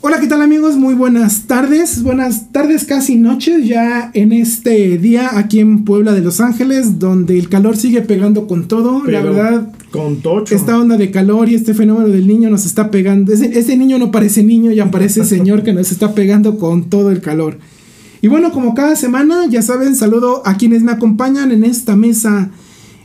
Hola, ¿qué tal amigos? Muy buenas tardes, buenas tardes casi noches ya en este día aquí en Puebla de Los Ángeles, donde el calor sigue pegando con todo, la verdad, Con tocho. esta onda de calor y este fenómeno del niño nos está pegando, ese, ese niño no parece niño, ya parece señor que nos está pegando con todo el calor. Y bueno, como cada semana, ya saben, saludo a quienes me acompañan en esta mesa,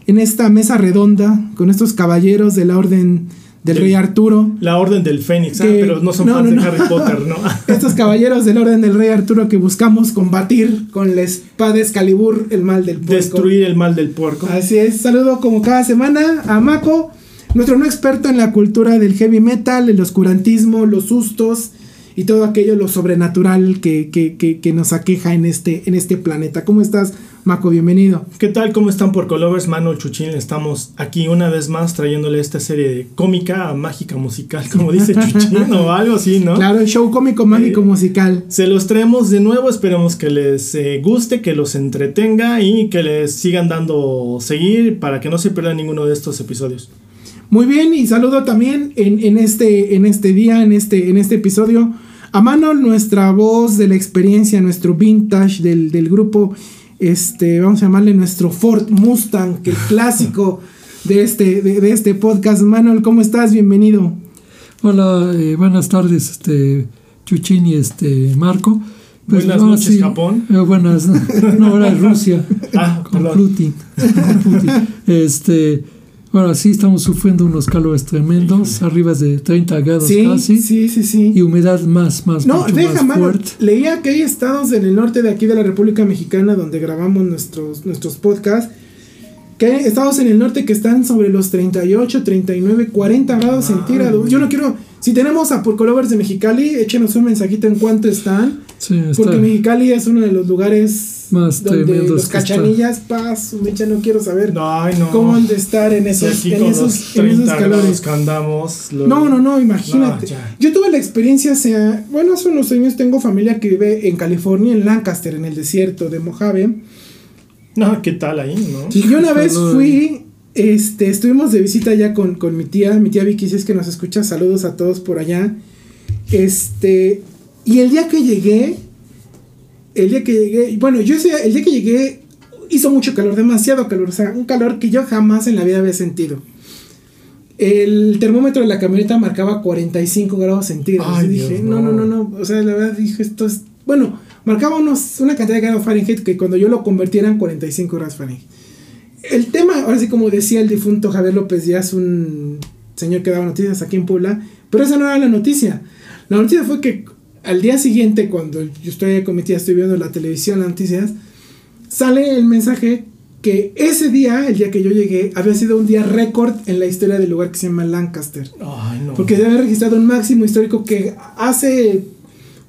en esta mesa redonda, con estos caballeros de la orden del rey Arturo. La Orden del Fénix, ah, pero no son no, fans no, de. Harry Potter, ¿no? Estos caballeros del orden del rey Arturo que buscamos combatir con la espada Excalibur el mal del puerco. Destruir el mal del puerco. Así es, saludo como cada semana a Mako, nuestro no experto en la cultura del heavy metal, el oscurantismo, los sustos y todo aquello, lo sobrenatural que, que, que, que nos aqueja en este, en este planeta. ¿Cómo estás, Mako? Bienvenido. ¿Qué tal? ¿Cómo están por Colovers? Manuel Chuchín, estamos aquí una vez más trayéndole esta serie de cómica, mágica, musical, como dice Chuchín o algo así, ¿no? Claro, el show cómico, mágico, Eh, musical. Se los traemos de nuevo, esperemos que les eh, guste, que los entretenga y que les sigan dando seguir para que no se pierdan ninguno de estos episodios. Muy bien, y saludo también en, en este, en este día, en este, en este episodio, a Manuel, nuestra voz de la experiencia, nuestro vintage del, del grupo, este, vamos a llamarle nuestro Ford Mustang, que el clásico de este, de, de este podcast. Manuel, ¿cómo estás? Bienvenido. Hola, eh, buenas tardes, este Chuchín y este Marco. Buenas ahora noches, Japón. eh, buenas, no, ahora es Rusia. Ah, con. Putin. con Putin. Este, ahora sí estamos sufriendo unos calores tremendos, arriba de 30 grados Sí, casi, sí, sí, sí. y humedad más, más, No, mucho deja, más fuerte. Leía que hay estados en el norte de aquí de la República Mexicana donde grabamos nuestros, nuestros podcasts. Que hay estados en el norte que están sobre los 38, 39, 40 grados Ay. centígrados. Yo no quiero. Si tenemos a Purcolovers de Mexicali, échenos un mensajito en cuánto están. Sí, está, Porque Mexicali es uno de los lugares Más donde tremendos los cachanillas, paz, mecha, no quiero saber Ay, no. cómo han de estar en esos, en con esos, los en esos 30 grados calores. que andamos. lo- No, no, no, imagínate. No, ya. Yo tuve la experiencia, o sea, bueno, hace unos años tengo familia que vive en California, en Lancaster, en el desierto de Mojave. No, ¿qué tal ahí, no? Y yo una vez fui, este, estuvimos de visita allá con, con mi tía, mi tía Vicky, si es que nos escucha, saludos a todos por allá. Este, y el día que llegué, el día que llegué, bueno, yo ese, el día que llegué hizo mucho calor, demasiado calor, o sea, un calor que yo jamás en la vida había sentido. El termómetro de la camioneta marcaba 45 grados centígrados. Ay, y dije, Dios, no, no, no. no, o sea, la verdad dije, esto es, bueno, marcaba unos, una cantidad de grados Fahrenheit que cuando yo lo convertía eran 45 grados Fahrenheit. El tema, ahora sí, como decía el difunto Javier López Díaz, un señor que daba noticias aquí en Puebla, pero esa no era la noticia. La noticia fue que al día siguiente, cuando yo estoy con mi tía, estoy viendo la televisión, las noticias, sale el mensaje que ese día, el día que yo llegué, había sido un día récord en la historia del lugar que se llama Lancaster. Ay, no. Porque se había registrado un máximo histórico que hace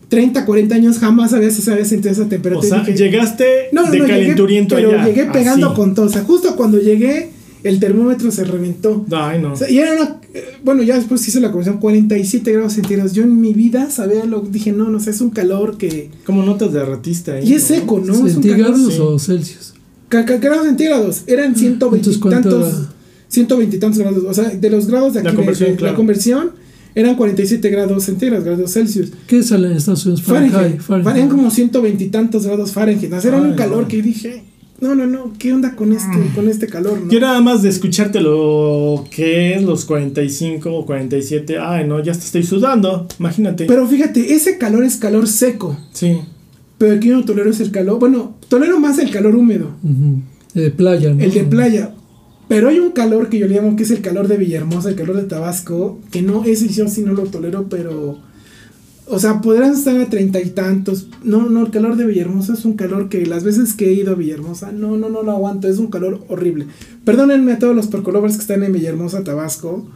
30, 40 años jamás había, se había sentido esa o temperatura. sea, Y dije, llegaste no, no, de no, llegué, calenturiento pero allá. llegué pegando así. con todo. O sea, justo cuando llegué, el termómetro se reventó. Ay, no. O sea, y era una, bueno, ya después hice la conversión, 47 grados centígrados. Yo en mi vida sabía lo dije, no, no sé, es un calor que... ¿Cómo no te derretiste ahí? Y es no? seco, ¿no? Es un calor... ¿Centígrados sí. o Celsius? grados centígrados, eran 120 y Entonces, ¿cuánto tantos, era? 120 y tantos grados. O sea, de los grados de La aquí, de- conversión, de- claro. la conversión, eran 47 grados centígrados, grados Celsius. ¿Qué sale en Estados Unidos? Fahrenheit. Fahrenheit. Fahrenheit como 120 y tantos grados Fahrenheit. O sea, era un calor no. que dije, no, no, no, ¿qué onda con este, con este calor? no? Yo nada más de escucharte lo que es los 45 o 47. Ay, no, ya te estoy sudando. Imagínate. Pero fíjate, ese calor es calor seco. sí. Pero aquí yo no tolero es el calor. Bueno, tolero más el calor húmedo, Ujú. De playa, ¿no? el de playa. Pero hay un calor que yo le llamo que es el calor de Villahermosa, el calor de Tabasco, que no, ese yo sí no lo tolero, pero. O sea, podrán estar a treinta y tantos. No, no, el calor de Villahermosa es un calor que las veces que he ido a Villahermosa, no, no, no lo aguanto. Es un calor horrible. Perdónenme a todos los percolovers que están en Villahermosa, Tabasco.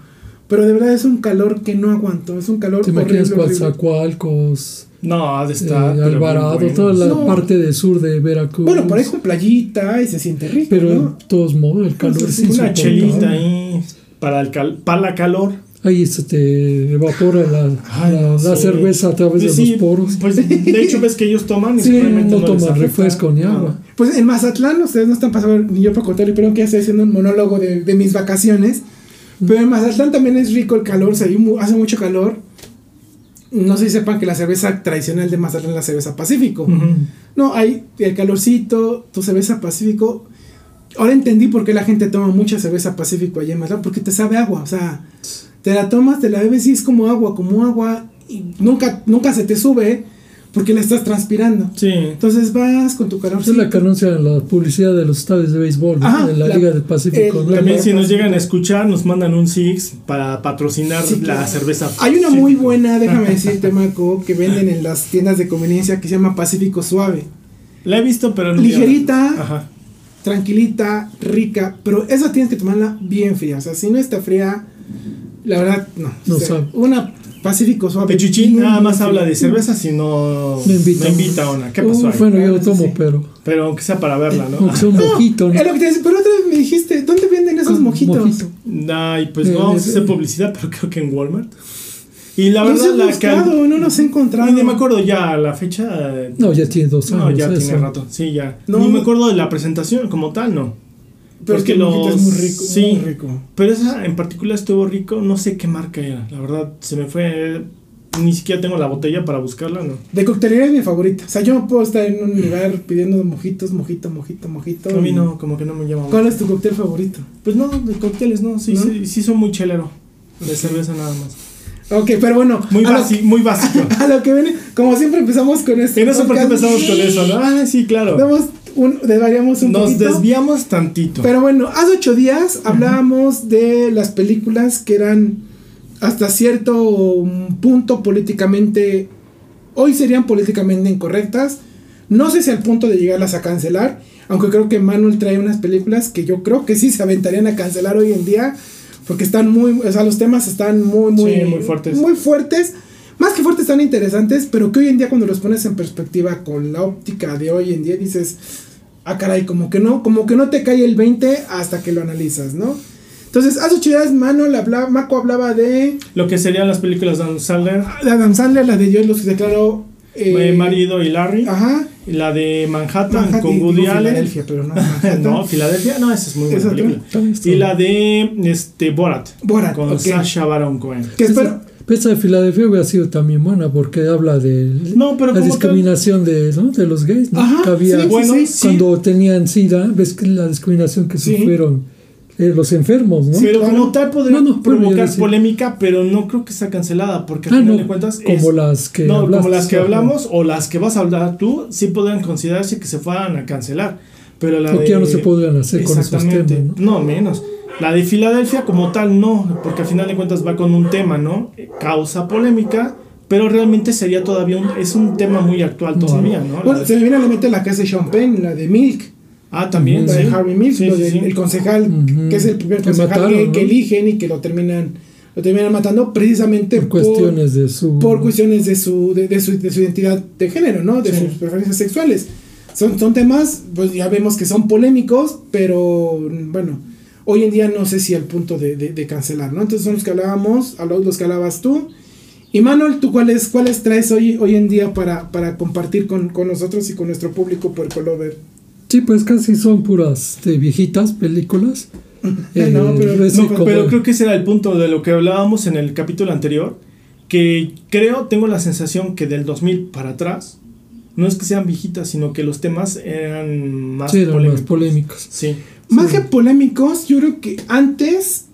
Pero de verdad es un calor que no aguanto. Es un calor ¿Te horrible. imaginas. Coatzacoalcos, No, de eh, estar. bien Alvarado, bueno. toda la No. parte del sur de Veracruz? Bueno, por ahí con playita y se siente rico. Pero ¿no? de todos modos, el calor Pues es una chelita ahí para, el cal para la calor. Ahí se te evapora la, Ay, la, no, la sí. cerveza a través de Sí, los poros. Pues de hecho ves que ellos toman y Sí, simplemente no toman refresco ni No. agua. Pues en Mazatlán, ustedes no están pasando ni yo para contarle, pero que ya estoy haciendo un monólogo de, de mis vacaciones. Pero en Mazatlán también es rico el calor, o sea, hace mucho calor. no sé si sepan que la cerveza tradicional de Mazatlán es la cerveza Pacífico. No, hay el calorcito, tu cerveza Pacífico. Ahora entendí por qué la gente toma mucha cerveza Pacífico allá en Mazatlán, porque te sabe agua, o sea, te la tomas, te la bebes y es como agua, como agua, y nunca, nunca se te sube porque la estás transpirando. Sí. Entonces vas con tu Esa calorcito. es la que anuncia la publicidad de los estadios de béisbol. Ajá, de la, la- Liga del Pacífico. También si nos llegan a escuchar, nos mandan un Six para patrocinar Sí, la claro. cerveza. Hay una Sí. muy buena, déjame decirte, Marco, que venden en las tiendas de conveniencia que se llama Pacífico Suave. La he visto, pero no. Ligerita. Ajá. tranquilita, rica, pero esa tienes que tomarla bien fría. O sea, si no está fría, la verdad, no. No O sea, sabe. Una Pacífico suave. Pechuchín nada más bien habla de cerveza si no Me invita. me invita a una. ¿Qué pasó Uh, ahí? bueno, yo lo Ah, tomo, sí. pero Pero aunque sea para verla, ¿no? aunque sea un mojito, ¿no? Es lo que te decía, pero otra vez me dijiste, ¿dónde venden esos Con mojitos? mojito. Ay, pues Eh, no vamos a eh, hacer eh. publicidad, pero creo que en Walmart. Y la No verdad, la buscado, no nos he encontrado. Ni me acuerdo ya la fecha. eh, No, ya tiene dos No, años. ya eso. tiene rato. Sí, ya. No. Ni me acuerdo de la presentación como tal, no. Pero es que Porque es los- muy rico, sí. muy rico. Pero esa en particular estuvo rico. No sé qué marca era. La verdad, se me fue. Ni siquiera tengo la botella para buscarla, ¿no? De coctelería es mi favorita. O sea, yo puedo estar en un lugar pidiendo mojitos, mojito, mojito, mojito. A mí no, como que no me llama. mucho. ¿Cuál es tu cóctel favorito? Pues no, de cócteles no. Sí, ¿No? sí, sí, son muy chelero. De cerveza nada más. Ok, pero bueno. Muy, basi- muy básico. A lo que viene, como siempre empezamos con este. Y no sé por qué podcast. empezamos con eso, ¿no? Ah, sí, claro. Damos un, desvariamos un Nos poquito. desviamos tantito. Pero bueno, hace ocho días hablábamos de las películas que eran hasta cierto punto políticamente, hoy serían políticamente incorrectas. No sé si al punto de llegarlas a cancelar, aunque creo que Manuel trae unas películas que yo creo que sí se aventarían a cancelar hoy en día, porque están muy, o sea, los temas están muy, muy, Sí, muy fuertes. Muy fuertes. Más que fuertes, están interesantes, pero que hoy en día cuando los pones en perspectiva con la óptica de hoy en día dices, ah caray, como que no, como que no te cae el 20 hasta que lo analizas, ¿no? Entonces, hace ocho días Manuel hablaba, Mako hablaba de Lo que serían las películas de Adam Sandler, de Adam Sandler, la de Dios los declaró eh, Marido y Larry. Ajá. La de Manhattan, Manhattan, con Woody Allen. Filadelfia, pero no no, Filadelfia, no, esa es muy buena película. Y la de este Borat, Borat, con ok. Sacha Baron Cohen. Que espero, Esa, esa de Filadelfia hubiera sido también buena porque habla de No, pero la discriminación de, ¿no? de los gays, ¿no? Ajá, Que había sí, Bueno, sí, sí. cuando tenían SIDA, ves que la discriminación que sufrieron eh, los enfermos, ¿no? pero como tal podría No, provocar polémica, pero no creo que sea cancelada, porque al Ah, final de cuentas como es- las que no, como hablaste, las que ajá. hablamos o las que vas a hablar tú, sí podrían considerarse que se fueran a cancelar. Pero la Porque de, ya no se podrían hacer con esos Exactamente. temas, ¿no? No, menos. La de Filadelfia como tal no, porque al final de cuentas va con un tema, ¿no? Causa polémica, pero realmente sería todavía un, es un tema muy actual todavía, ¿no? Bueno, de- se me viene a la mente la que hace Sean Penn, la de Milk, ah, también, la sí. de Harvey Milk, Sí, lo sí, del sí. el concejal, que es el primer concejal mataron, que ¿no? eligen y que lo terminan, lo terminan matando precisamente por cuestiones de su por cuestiones de su, de, de su, de su identidad de género, ¿no? De Sí. sus preferencias sexuales. Son, son temas, pues ya vemos que son polémicos, pero bueno, hoy en día no sé si al punto de, de- de cancelar, ¿no? Entonces son los que hablábamos, a los los que hablabas tú. Y Manuel, ¿tú cuáles, cuáles traes hoy, hoy en día para, para compartir con, con nosotros y con nuestro público puercolover? Sí, pues casi son puras este, viejitas películas. Eh, no, pero, es No, pero creo que ese era el punto de lo que hablábamos en el capítulo anterior, que creo, tengo la sensación que del 2000 para atrás, no es que sean viejitas, sino que los temas eran más sí, eran polémicos. más polémicos. Sí. Más que polémicos, yo creo que antes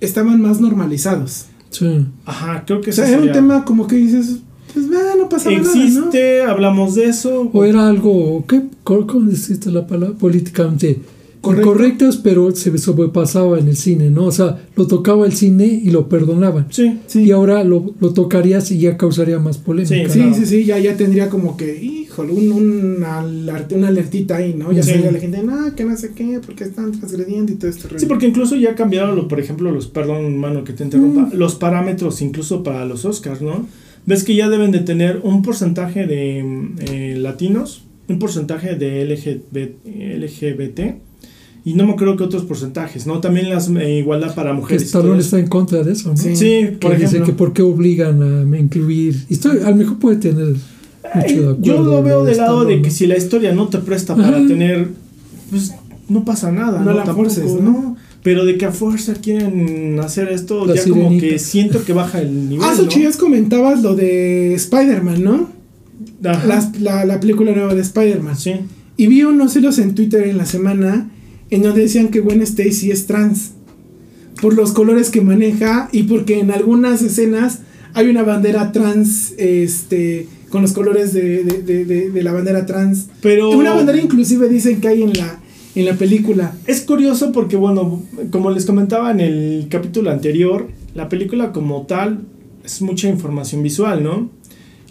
estaban más normalizados. Sí. Ajá, creo que O sea, era un tema como que dices, pues va, no pasa nada, ¿no? Existe, hablamos de eso. O era algo, ¿qué? ¿Cómo deciste la palabra? Políticamente Correcto. incorrectas, pero se sobrepasaba en el cine, ¿no? O sea, lo tocaba el cine y lo perdonaban. Sí. Sí. Y ahora lo, lo tocarías y ya causaría más polémica. Sí, Sí, sí, sí, ya, ya tendría como que, híjole, un, un aler- una alertita ahí, ¿no? Ya Sí. sabía la gente, no, que no sé qué, porque están transgrediendo y todo esto. Sí, porque incluso ya cambiaron, lo, por ejemplo, los, perdón, mano, que te interrumpa, los parámetros incluso para los Oscars, ¿no? Ves que ya deben de tener un porcentaje de mm, eh, latinos, un porcentaje de LGBT, LGBT, y no me acuerdo que otros porcentajes, ¿no? También la igualdad para Que mujeres. Stallone está en contra de eso, ¿no? Sí. Sí, Que por dice ejemplo. que por qué obligan a incluir. Estoy, a lo mejor puede tener mucho Ay, de acuerdo. Yo lo veo del lado de que si la historia no te presta para Ajá. tener, pues no pasa nada. No No, la Tampoco, forces, ¿no? ¿no? Pero de que a fuerza quieren hacer esto, La ya como sirenita. que siento que baja el nivel. Ah, ¿no? Xochitl, comentabas lo de Spider-Man, ¿no? Las- la, la película nueva de Spider-Man. Sí. Y vi unos hilos en Twitter en la semana en donde decían que Gwen Stacy es trans. Por los colores que maneja y porque en algunas escenas hay una bandera trans, este, con los colores de, de- de- de- de la bandera trans. Pero. Una bandera inclusive dicen que hay en la, en la película. Es curioso porque, bueno, como les comentaba en el capítulo anterior, la película como tal es mucha información visual, ¿no?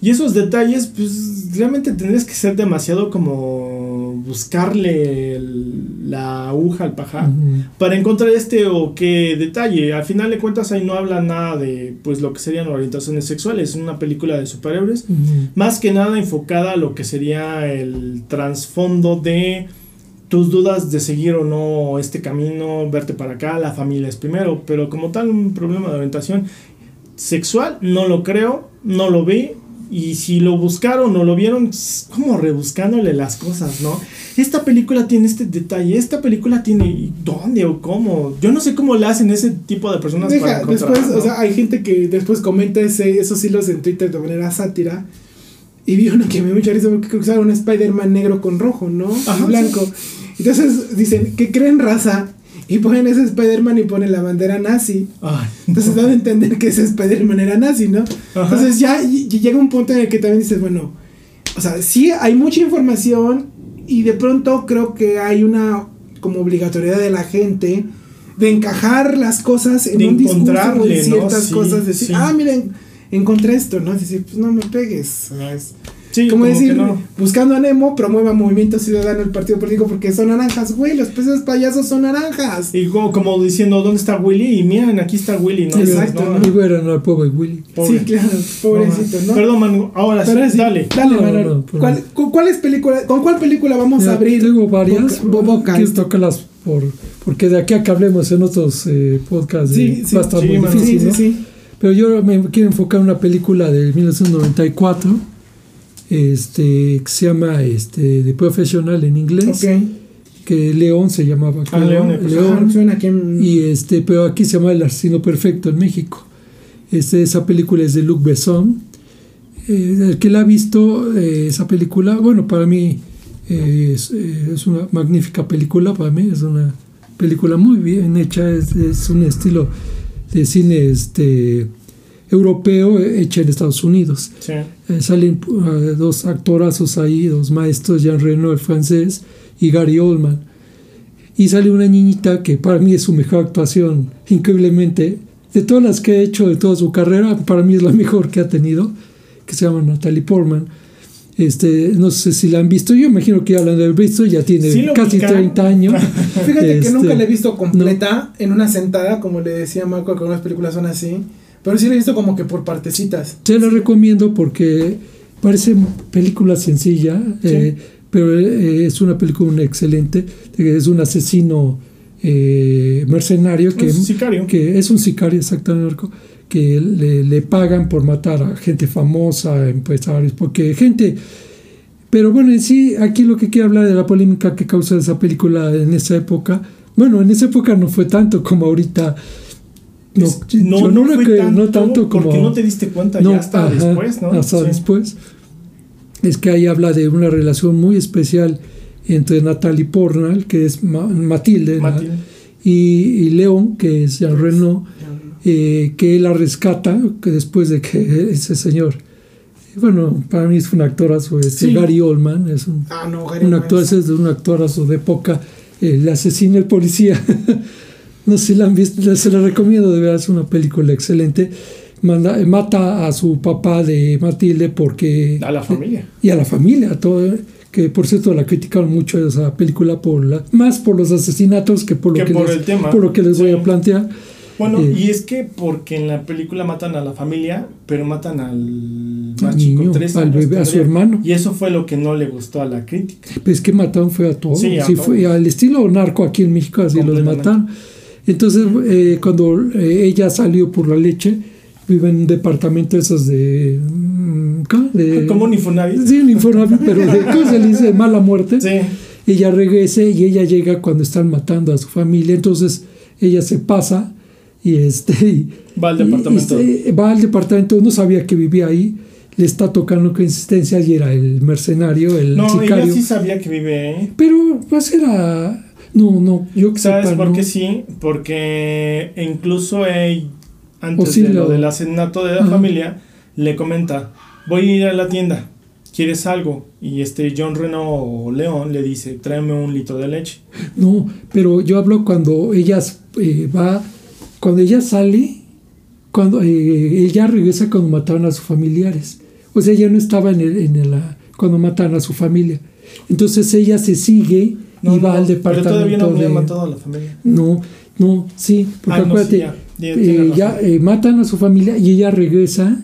Y esos detalles, pues realmente tendrías que ser demasiado como buscarle el- la aguja al pajar Ujú. para encontrar este o qué detalle. Al final de cuentas ahí no habla nada de pues lo que serían orientaciones sexuales, es una película de superhéroes más que nada enfocada a lo que sería el trasfondo de tus dudas de seguir o no este camino, verte para acá, la familia es primero, pero como tal un problema de orientación sexual no lo creo, no lo vi y si lo buscaron o lo vieron, como rebuscándole las cosas, ¿no? Esta película tiene este detalle, esta película tiene ¿y dónde o cómo. Yo no sé cómo le hacen ese tipo de personas para Deja, encontrar, después, ¿no? o sea, hay gente que después comenta ese, esos hilos en Twitter de manera sátira. Y vi uno que me dio mucha risa porque creo que era un Spider-Man negro con rojo, ¿no? Ajá, y blanco. Entonces dicen, que creen raza? Y ponen ese Spider-Man y ponen la bandera nazi. Ay, Entonces dan a entender que ese Spider-Man era nazi, ¿no? Ajá. Entonces ya llega un punto en el que también dices, bueno, o sea, sí hay mucha información y de pronto creo que hay una como obligatoriedad de la gente de encajar las cosas en De un discurso ¿no? ciertas Sí, cosas, decir, sí. ah, miren, encontré esto, ¿no? Es decir, pues no me pegues. o sea, es sí, como, como decir, no. buscando a Nemo, promueva Movimiento Ciudadano el partido político porque son naranjas, güey, los peces payasos son naranjas. Y como, como diciendo, ¿dónde está Willy? Y miren, aquí está Willy, ¿no? Exacto, No, ¿no? Y bueno, al pobre Willy. pobre. Sí, claro, pobrecito, ¿no? Perdón, Manu, ahora sí, Pero sí, dale. Dale, No, Manuel. no, pero- ¿Cuál, película- ¿Con cuál película vamos a abrir? Tengo varias. Boca- boca. Quiero tocarlas por, porque de aquí a que hablemos en otros eh, podcasts Sí, eh, sí, va a estar sí, muy difícil, sí, ¿no? sí, sí. Pero yo me quiero enfocar en una película de 1994 este, que se llama este, The Professional en inglés, Ok. que León se llamaba. Ah, León, pues, León. Suena aquí en- Y este, pero aquí se llama El asesino perfecto en México. Este, esa película es de Luc Besson. Eh, el que la ha visto, eh, esa película, bueno, para mí eh, es, es una magnífica película, para mí es una película muy bien hecha, es, es un estilo de cine este, europeo eh, hecha en Estados Unidos. Sí. Eh, salen uh, dos actorazos ahí, dos maestros, Jean Reno, el francés, y Gary Oldman. Y sale una niñita que para mí es su mejor actuación, increíblemente. De todas las que ha hecho de toda su carrera, para mí es la mejor que ha tenido, que se llama Natalie Portman. Este, no sé si la han visto, yo imagino que ya la han de haber visto, ya tiene Sí casi ubican. 30 años. Fíjate que Este, nunca la he visto completa en una sentada, como le decía Marco, que algunas películas son así. Pero sí la he visto como que por partecitas. Se la recomiendo porque parece película sencilla, eh, pero eh, es una película excelente. Es un asesino eh, mercenario que, Un sicario. que es un sicario exactamente que le, le pagan por matar a gente famosa, empresarios, porque gente... Pero bueno, en sí, aquí lo que quiero hablar de la polémica que causa esa película en esa época. Bueno, en esa época no fue tanto como ahorita. No, Es- yo no, fue lo que no tanto como Porque no te diste cuenta no, ya hasta ajá, después, ¿no? Hasta Sí. después. Es que ahí habla de una relación muy especial entre Natalie Portman, que es Ma- Matilde, la- Matilde. y, y León, que es Jean Reno, eh, que la rescata que después de que ese señor, bueno, para mí es un actorazo, este Sí. Gary Oldman, es un, Ah, no, Gary un Oldman actor, es- de un actorazo de época, el asesino, el policía. no sé si la han visto, se la recomiendo, de verdad, es una película excelente. Manda- mata a su papá de Matilde porque A la familia. y a la familia, a todo, que por cierto la criticaron mucho esa película por la, más por los asesinatos que por lo Que que, por les, el tema. por lo que les voy a plantear. Bueno, Eh. y es que porque en la película matan a la familia, pero matan al más chico, tres al bebé, a su hermano. Y eso fue lo que no le gustó a la crítica. Pues que mataron fue a todos. Sí, a Sí, todos. fue al estilo narco aquí en México, así los mataron. Entonces, eh, cuando eh, ella salió por la leche, vive en un departamento esos de. mm, ¿qué? de Como un Infonavit. Sí, un Infonavit, pero de, ¿cómo se le dice? Mala muerte. Sí. Ella regresa y ella llega cuando están matando a su familia. Entonces, ella se pasa y este va al departamento. Y, va al departamento, no sabía que vivía ahí, le está tocando con insistencia y era el mercenario, el no, sicario. ella sí sabía que vive ahí. Pero pues era no, no, yo que ¿Sabes sepa, por no. qué sí? Porque incluso él, antes sí de lo lo- del asesinato de la Ajá. familia, le comenta, voy a ir a la tienda, ¿quieres algo? Y este John Reno o León le dice, tráeme un litro de leche. No, pero yo hablo cuando ella eh, va, cuando ella sale, cuando eh, ella regresa cuando mataron a sus familiares. O sea, ella no estaba en el, en el, ah, cuando mataron a su familia. Entonces ella se sigue No, y va no, al Pero todavía departamento no había de... matado a la familia. No, no, sí, porque Ah, acuérdate, sí, ya, ya, eh, ya eh, matan a su familia y ella regresa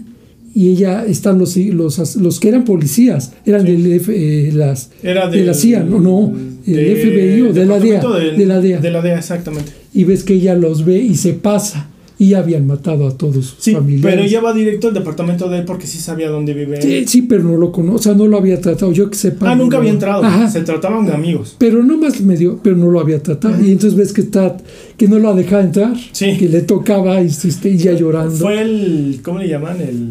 y ella están los los, los que eran policías, eran Sí. del F- eh, las Era de la CIA, no, no, el de- FBI o de la DEA, de la DEA. De la DEA, exactamente. y ves que ella los ve y se pasa y habían matado a todos sus Sí, familiares. pero ella va directo al departamento de él porque sí sabía dónde vive él. sí, sí, pero no lo conoce, o sea, no lo había tratado, yo que sepa. Ah, nunca había entrado. Ajá, Se trataban de amigos. pero nomás me dio, pero no lo había tratado. Y entonces ves que está, que no lo dejaba entrar, Sí. que le tocaba y, este, y ya llorando. Fue el. ¿Cómo le llaman? El.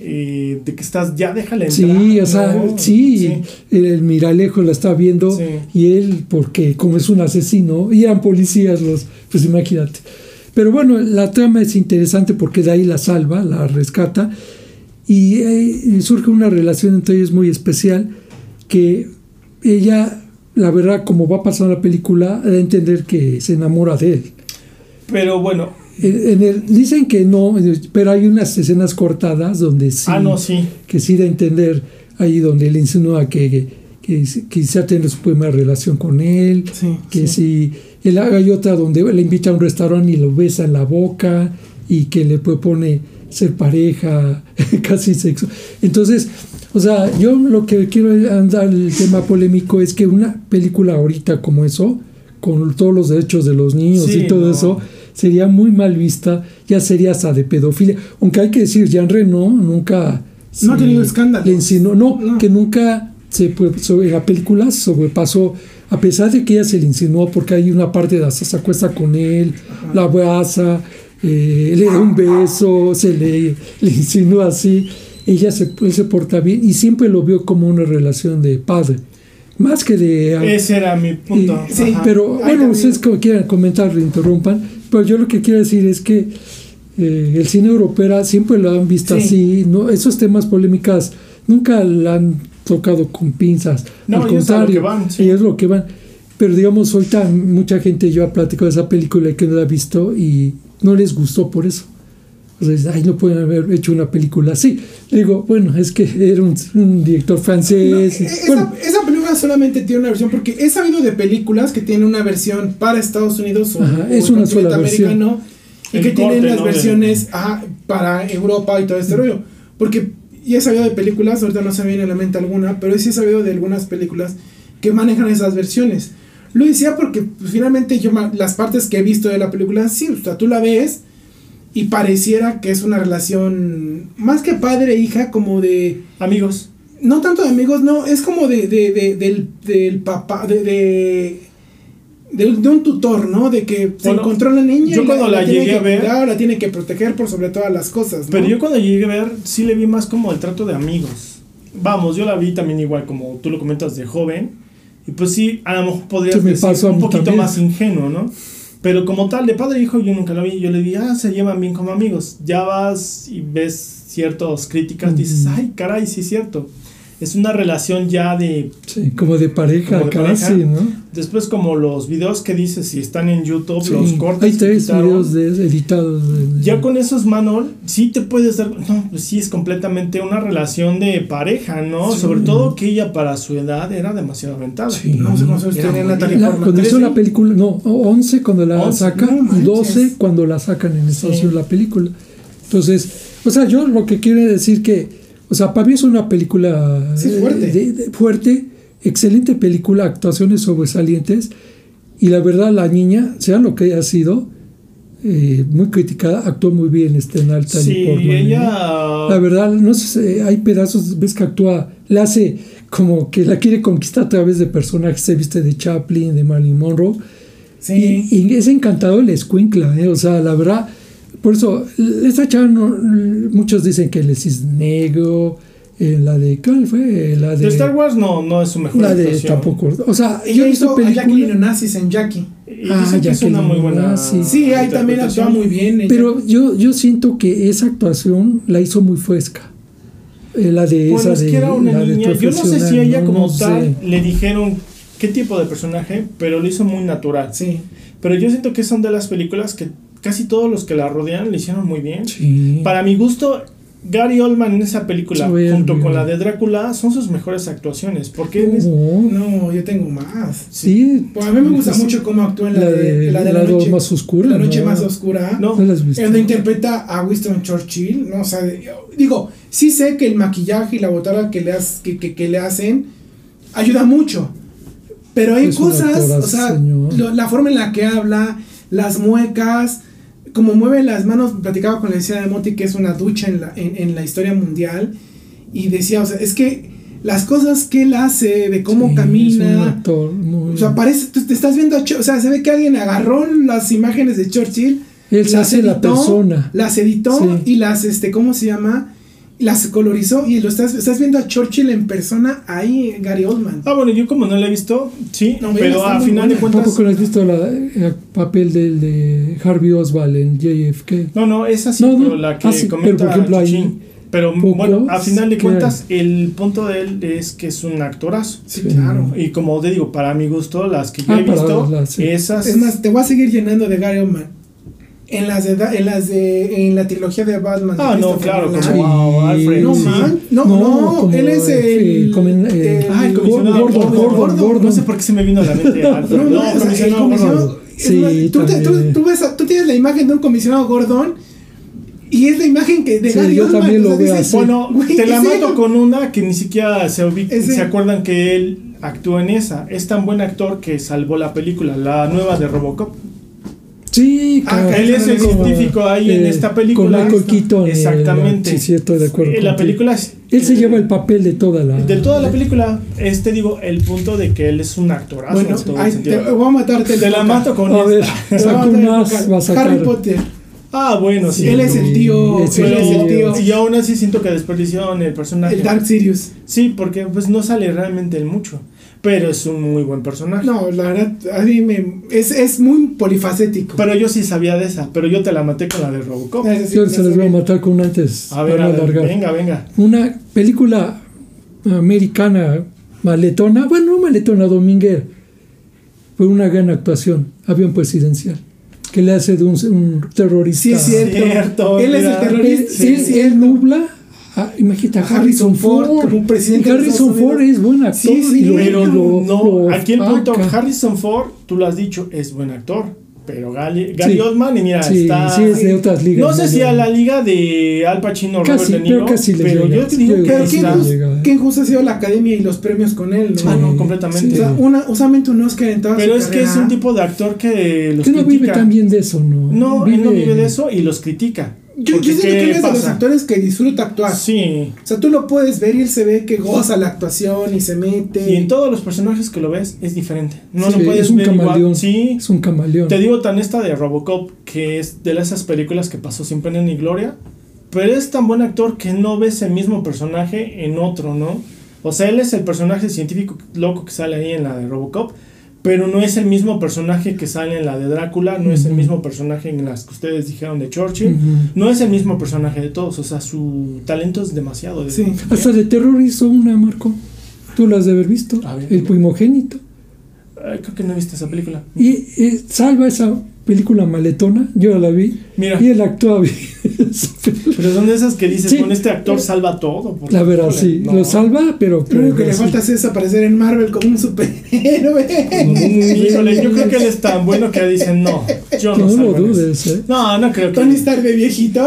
eh, de que estás. Ya déjale entrar. Sí, o sea, No, sí, El, el miralejo la está viendo Sí. y él, porque como es un asesino, y eran policías los, pues imagínate. Pero bueno, la trama es interesante porque de ahí la salva, la rescata y eh, surge una relación entre ellos muy especial que ella, la verdad, como va pasando la película, da a entender que se enamora de él. Pero bueno. En- en el- dicen que no, pero hay unas escenas cortadas donde sí Ah, no, sí. que sí da a entender ahí donde le insinúa que, que, quizá su primera relación con él, Sí, que si él hay otra donde le invita a un restaurante y lo besa en la boca y que le propone ser pareja, casi sexo. Entonces, o sea, yo lo que quiero andar el tema polémico es que una película ahorita como eso, con todos los derechos de los niños Sí, y todo no. eso, sería muy mal vista, ya sería hasta de pedofilia. Aunque hay que decir, Jean Reno nunca No ha tenido escándalos. le insinuó- no, No. que nunca se sobre la película se sobrepasó, a pesar de que ella se le insinuó porque hay una parte de hasta se acuesta con él, la abraza, eh, le da un beso, se le, le insinúa así, ella se, él se porta bien y siempre lo vio como una relación de padre, más que de... Ese era mi punto. Sí, Ajá. pero bueno, ustedes como quieran comentar, interrumpan, pero yo lo que quiero decir es que eh, el cine europeo siempre lo han visto Sí. así, no esos temas polémicas nunca la han tocado con pinzas, No, al contrario, que van, sí. ellos es lo que van. Pero digamos, ahorita mucha gente yo ha platicado de esa película y que no la ha visto y no les gustó por eso. O sea, ay, no pueden haber hecho una película así. Digo, bueno, es que era un, un director No, francés. y- esa, bueno, esa película solamente tiene una versión porque he sabido de películas que tienen una versión para Estados Unidos o, Ajá, o es una sola continente americano y El que tienen corte, las ¿no? versiones ajá, para Europa y todo este rollo. Porque ya he sabido de películas, ahorita no se me viene a la mente alguna, pero sí he sabido de algunas películas que manejan esas versiones. Lo decía porque pues, finalmente yo las partes que he visto de la película, sí, o sea, tú la ves y pareciera que es una relación más que padre e hija, como de Amigos. no tanto de amigos, no, es como de, de, de- del, del papá, de, de, de, de un tutor, ¿no? De que se Bueno, encontró la niña yo y cuando la tiene llegué que a ver- cuidar, la tiene que proteger por sobre todas las cosas, ¿no? Pero yo cuando llegué a ver, sí le vi más como el trato de amigos. Vamos, yo la vi también igual como tú lo comentas de joven. Y pues sí, a lo mejor podrías Se me decir pasó a un poquito también. más ingenuo, ¿no? Pero como tal, de padre e hijo yo nunca la vi. Yo le di, ah, se llevan bien como amigos. Ya vas y ves ciertas críticas, dices, Ujú. ay, caray, sí es cierto. Es una relación ya de... sí, como de pareja Como de casi, pareja. ¿no? Después como los videos que dices, si están en YouTube, Sí, los cortes Hay tres quitaron. videos de, editados. de- Ya con esos, Manol, sí te puedes dar. No, pues sí, es completamente una relación de pareja, ¿no? Sí. Sobre todo que ella para su edad era demasiado aventada. Sí. no sé cómo se Era tenía. La- Portman. cuando hizo la película, no, 11 cuando la 11, saca no y manches. 12 cuando la sacan en Estados Sí. Unidos la película. Entonces, o sea, yo lo que quiero decir que, o sea, para mí es una película Sí, eh, fuerte. de- de- fuerte, excelente película, actuaciones sobresalientes y la verdad la niña, sea lo que haya sido, eh, muy criticada, actuó muy bien este en alta Sí, ella. la verdad, no sé, hay pedazos, ves que actúa, le hace como que la quiere conquistar a través de personajes, se viste de Chaplin, de Marilyn Monroe, Sí. Y, y es encantador el escuincla, ¿eh? o sea, la verdad, por eso, esa chava, no- muchos dicen que el es negro, eh, la de, ¿cuál fue? La de, De Star Wars no, no es su mejor la de actuación. tampoco, o sea, yo Ella he visto hizo a Jackie Onassis en Jackie. Y Ah, que es una muy buena. Onassis. Sí, ahí también actúa muy bien. ella. pero yo, yo siento que esa actuación la hizo muy fresca. Eh, la de Bueno, esa es de, que era una la de niña. Yo no sé si ella ¿no? como No tal sé. le dijeron qué tipo de personaje, pero lo hizo muy natural. Sí. Pero yo siento que son de las películas que casi todos los que la rodean le hicieron muy bien. Sí. Para mi gusto, Gary Oldman en esa película, Sí, junto bien. con la de Drácula, son sus mejores actuaciones. Porque es- No, yo tengo más. sí. Pues a mí me gusta Sí. mucho cómo actúa en la, La de, de- la de la, la noche más oscura, La noche ¿no? más oscura. No. ¿No la has visto? En donde interpreta a Winston Churchill, ¿no? O sea, digo, sí sé que el maquillaje y la botarga que le, has- que, que- que le hacen ayuda mucho. Pero hay Es cosas, o sea, lo- la forma en la que habla, las muecas, como mueve las manos, platicaba con la decía de Moti que es una ducha en la, en, en la historia mundial, y decía, o sea, es que las cosas que él hace, de cómo Sí, es un camina, actor muy- o sea, parece, tú te estás viendo, o sea, se ve que alguien agarró las imágenes de Churchill, Él se hace la persona. las editó Sí. y las, este, ¿cómo se llama? Las colorizó y lo estás, estás viendo a Churchill en persona ahí, Gary Oldman. Ah, bueno, yo como no la he visto, sí, No, pero a final de cuentas... Tampoco lo has visto la, el papel del de Harvey Oswald en JFK. No, no, esa sí, No, no. pero la que Ah, sí, pero, comenta por ejemplo, ahí. Pero bueno, a final de cuentas, el punto de él es que es un actorazo. Sí, Sí. claro. Y como te digo, para mi gusto, las que yo Ah, he para visto, las- sí. esas. Es más, te voy a seguir llenando de Gary Oldman. En las de, en las de, en la trilogía de Batman. de Ah, no, claro, como wow, Alfred. No, sí. man, no, No, no, él es el... eh, el- Ah, el comisionado Gordon, Gordon, Gordon, Gordon. No sé por qué se me vino a la mente Alfred. No, No, el comisionado Sí, tú, te- tú- tú ves a- tú tienes la imagen de un comisionado Gordon y es la imagen que de Sí, Gary yo Oldman, también o lo sea, veo dices, así. Bueno, te la mato con una que ni siquiera se, se acuerdan que él actúa en esa. Es tan buen actor que salvó la película, la nueva de Robocop. Sí, Ah, claro. Él es el científico ahí en eh, esta película. Con Michael Keaton. eh, Exactamente. sí, sí, estoy de acuerdo. Eh, la película es- Él se lleva el papel de toda la. De toda la película, este digo, el punto de que él es un actorazo. Bueno, en todo el ay, te, voy a matarte Te la mato con A ver, saco matar el más, Coca. va a sacar. Harry Potter. Ah, bueno, sí. él es el tío, Es él el es el tío, Y aún así siento que desperdiciaron el personaje. el Dark Sirius. Sí, porque pues no sale realmente el mucho. Pero es un muy buen personaje. No, la verdad, a mí me, es, es muy polifacético. Pero yo sí sabía de esa, pero yo te la maté con la de Robocop. Decir, Yo se les voy a matar con una antes. A ver, para a ver, alargar. venga, venga. Una película americana maletona, bueno, no maletona, dominguera, fue una gran actuación, avión presidencial, que le hace de un, un terrorista. Sí, es cierto. Cierto, él es el mira. Él, terrorista. sí, él- es él nubla, a, imagínate, a Harrison Ford, como presidente Y de Harrison Estados Ford es buen actor. Sí, sí, lo- Pero lo- no, lo aquí el punto. Harrison Ford, tú lo has dicho, es buen actor. Pero Gary, Gary Sí. Oldman, y mira, Sí, está. sí, es de otras ligas. no sé si a la liga de Al Pacino Casi, Robert De Niro, pero casi le pero llega. yo te digo que Pero injusto, llega. qué injusto ha sido la academia y los premios con él, ¿no? Sí. Ah, no, completamente. O sea, una, usualmente un Oscar en toda Pero su es que es carrera. un tipo de actor que los Que no vive critica. también de eso, ¿no? No, él no vive de eso y los critica. Yo, yo siento ¿qué que él es de los actores que disfruta actuar. Sí. O sea, tú lo puedes ver y él se ve que goza la actuación y se mete. Y en todos los personajes que lo ves es diferente. No Sí, lo puedes es un ver camaleón. igual. Sí. Es un camaleón. Te digo tan esta de Robocop, que es de esas películas que pasó sin pena ni gloria, pero es tan buen actor que no ves el mismo personaje en otro, ¿no? O sea, él es el personaje científico loco que sale ahí en la de Robocop, pero no es el mismo personaje que sale en la de Drácula, no es el mismo personaje en las que ustedes dijeron de Churchill, no es el mismo personaje de todos, o sea, su talento es demasiado. de- Sí. Hasta de terror hizo una, Marco. Tú la has de haber visto. Ver. El primogénito. Creo que no viste esa película. Y eh, salva esa película maletona. Yo la vi. Mira. Y él actúa bien. Pero son de esas que dices, Sí. con este actor salva todo. porque, la verdad, sí. no. Lo salva, pero. Lo único que le sí. falta es desaparecer en Marvel como un superhéroe. Híjole, yo creo que él es tan bueno que dicen, no, yo no, No salgo lo en eso". dudes, ¿eh? No, no creo que. Tony Stark de viejito.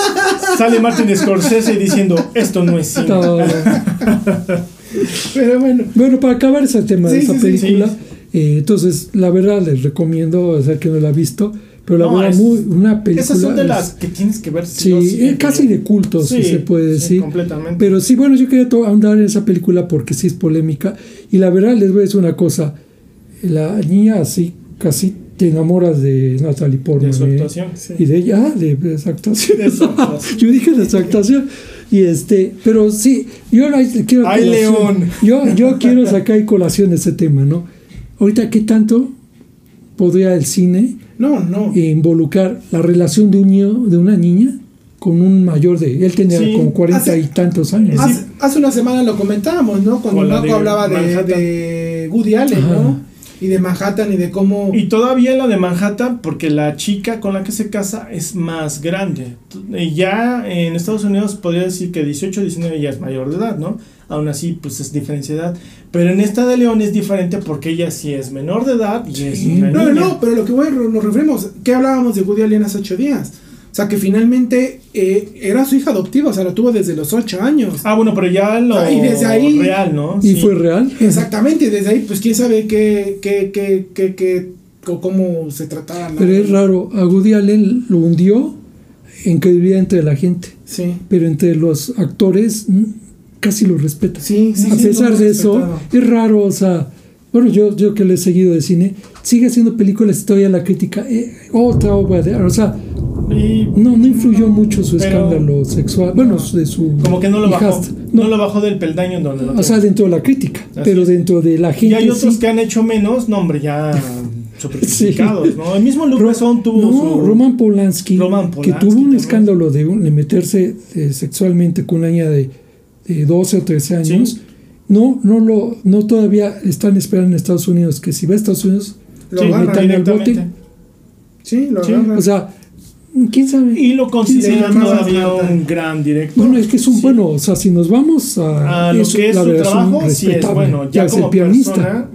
Sale Martin Scorsese diciendo, esto no es cine. No. Pero bueno. Bueno, para acabar ese tema de esa sí, sí, película, sí. Eh, entonces la verdad les recomiendo, o sea que no la ha visto, pero la No, verdad es- muy, una película. Esas son de es- las que tienes que ver. Sí, o sí, eh, casi de culto, si Sí, se puede sí, decir. completamente. Pero sí, bueno, yo quería ahondar en esa película porque sí es polémica. Y la verdad les voy a decir una cosa. La niña así, casi te enamoras de Natalie Portman. De su ¿eh? actuación. Y de ella, ah, de, de su actuación. De su actuación. yo dije de su actuación. Y este, pero sí, yo quiero. ¡Ay, León! Yo, yo quiero sacar colación ese tema, ¿no? Ahorita, ¿qué tanto podría el cine No, no. involucrar la relación de un niño, de una niña con un mayor de. Él tenía Sí, como cuarenta y tantos años. Hace, hace una semana lo comentábamos, ¿no? Cuando Marco hablaba de, de Woody Allen, Ajá. ¿no? Y de Manhattan y de cómo... Y todavía la de Manhattan, porque la chica con la que se casa es más grande. Ya en Estados Unidos podría decir que 18 19 ya es mayor de edad, ¿no? Aún así, pues es diferencia de edad. Pero en esta de León es diferente porque ella sí es menor de edad y es Sí. una No, no, niña. no, pero lo que voy, nos referimos, ¿qué hablábamos de Woody Allen hace ocho días? O sea, que finalmente eh, era su hija adoptiva, o sea, lo tuvo desde los ocho años. Ah, bueno, pero ya lo Ah, y desde ahí- real, ¿no? y Sí. fue real. Exactamente, y desde ahí, pues quién sabe qué, qué, qué, qué, qué- cómo se trataba. Pero es raro, a Woody Allen lo hundió en credibilidad entre la gente, Sí, pero entre los actores casi lo respeta. sí, sí. a sí, pesar de eso, es raro, o sea, bueno, yo, yo que le he seguido de cine, sigue haciendo películas, todavía la crítica, eh, otra obra de, o sea, Y no, no influyó mucho su escándalo sexual, bueno, de su como que no lo bajó. No, No, lo bajó del peldaño en donde lo o sea, dentro de la crítica, Así pero es. dentro de la gente Y hay otros sí. que han hecho menos, no, hombre, ya Sí. ¿no? El mismo Besson tuvo no, su... Roman Polanski, Roman que Polanski tuvo un también. escándalo de meterse eh, sexualmente con una niña de, de 12 o 13 años. Sí. No, no lo, no todavía están esperando en Estados Unidos que si va a Estados Unidos, Lo Sí, metan al directamente. bote. Sí, lo Sí, o sea, quién sabe. Y lo consideran todavía un gran director. Bueno, es que es un Sí. bueno, o sea, si nos vamos a, A lo eso, que es la su verdad, trabajo, sí es bueno. Ya Ya es como el pianista, persona,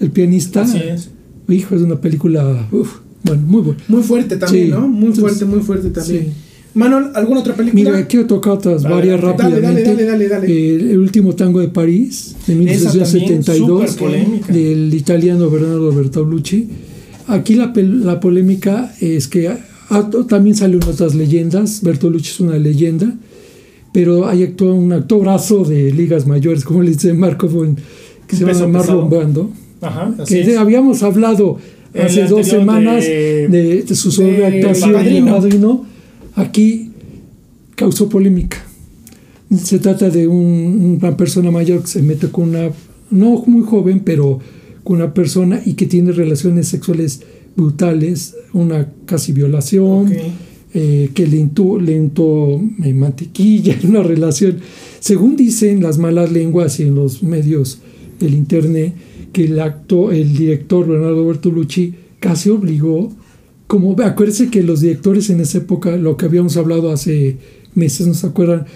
el pianista, así es. hijo, es una película, uf, bueno, muy buena. Muy fuerte también, Sí, ¿no? Muy entonces, fuerte, muy fuerte también. Manuel, ¿alguna otra película? Mira, quiero tocar otras Dale, varias dale, dale, rápidamente. dale, dale, dale. Eh, el último tango de París, de Esa también, 1972, súper polémica. del italiano Bernardo Bertolucci. Aquí la, la polémica es que ah, también salen otras leyendas. Bertolucci es una leyenda, pero hay actúa un actorazo de ligas mayores, como le dice Marco, que se llama Marlon. Brando. Ajá, así Que es. habíamos hablado El hace dos semanas de- de, de su sobreactuación de Padrino. Padrino. Aquí causó polémica. Se trata de un- una persona mayor que se mete con una, no muy joven, pero con una persona y que tiene relaciones sexuales brutales, una casi violación, eh, que le untó, le eh, mantequilla en una relación. Según dicen las malas lenguas y en los medios del internet, que el acto, el director Bernardo Bertolucci casi obligó, como acuérdense que los directores en esa época, lo que habíamos hablado hace meses, ¿no se acuerdan?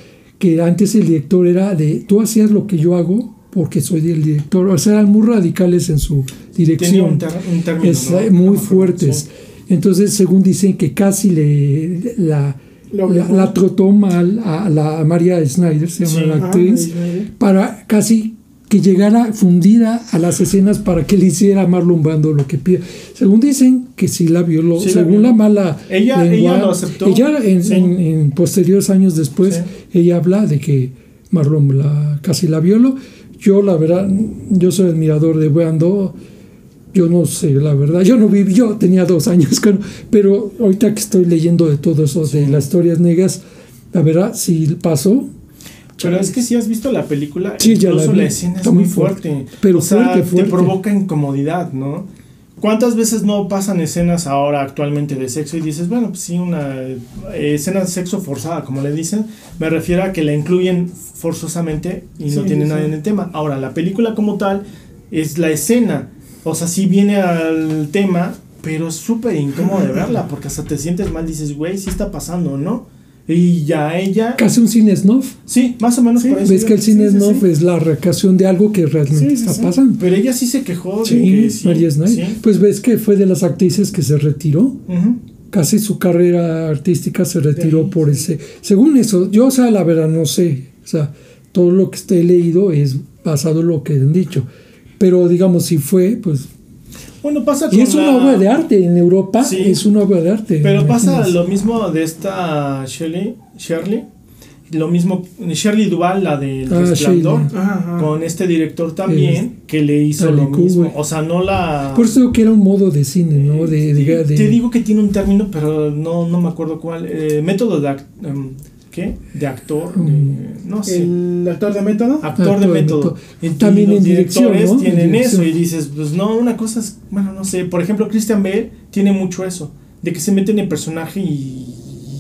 Que antes el director era de, tú hacías lo que yo hago porque soy el director, o sea, eran muy radicales en su Tenía dirección un, ter- un término, es, ¿no? eh, muy fuertes. Entonces, según dicen que casi le la, la, trató mal a la María Snyder, se llama Sí. la Ajá, actriz, para casi que llegara fundida a las escenas para que le hiciera a Marlon Brando lo que pide. Según dicen que sí la violó, Sí la según violó. la mala Ella- ella lo aceptó. Ella en, Sí. en- en posteriores años después, Sí. ella habla de que Marlon la, casi la violó. Yo la verdad, yo soy admirador de Brando. Yo no sé, la verdad, yo no viví, yo tenía dos años, con- pero ahorita que estoy leyendo de todo eso, de las historias negras, la verdad, sí pasó, Pero es que si has visto la película, Sí, ya la incluso la, escena es Está muy muy fuerte. fuerte. Pero o sea, fuerte, te fuerte. provoca incomodidad, ¿no? ¿Cuántas veces no pasan escenas ahora actualmente de sexo y dices, bueno, pues sí, una eh, escena de sexo forzada, como le dicen? Me refiero a que la incluyen forzosamente y no Sí, tiene sí, nada en el tema. Ahora, la película como tal es la escena. O sea, sí viene al tema, pero es súper incómodo de verla porque hasta te sientes mal, dices, güey, sí está pasando, ¿no? Y ya ella... casi un cine snuff. Sí, más o menos Sí, por eso. Ves que el cine sí, snuff sí. es la recreación de algo que realmente está pasando. Pero ella sí se quejó de que sí. María. Pues ves que fue de las actrices que se retiró. Casi su carrera artística se retiró ahí, por ese. Según eso, yo, o sea, la verdad no sé. O sea, todo lo que he leído es basado en lo que han dicho. Pero digamos, si fue, pues. Bueno, pasa Y es una la- obra de arte. En Europa Sí. es una obra de arte. Pero pasa lo mismo de esta Shirley, Shirley lo mismo, Shirley Duval, la del Ah, Resplandor. Ajá, con este director también, que le hizo lo mismo. O sea, no la... Por eso que era un modo de cine, ¿no? De, de- de- Te digo que tiene un término, pero no, no me acuerdo cuál. Eh, método de... em, ¿Qué? De actor. de- Mm. no sé. El actor de método. Actor Actor de método. método. Y También los en directores ¿no? En tienen dirección. eso y dices, pues no, una cosa es, bueno, no sé, por ejemplo, Christian Bale tiene mucho eso, de que se mete en el personaje y,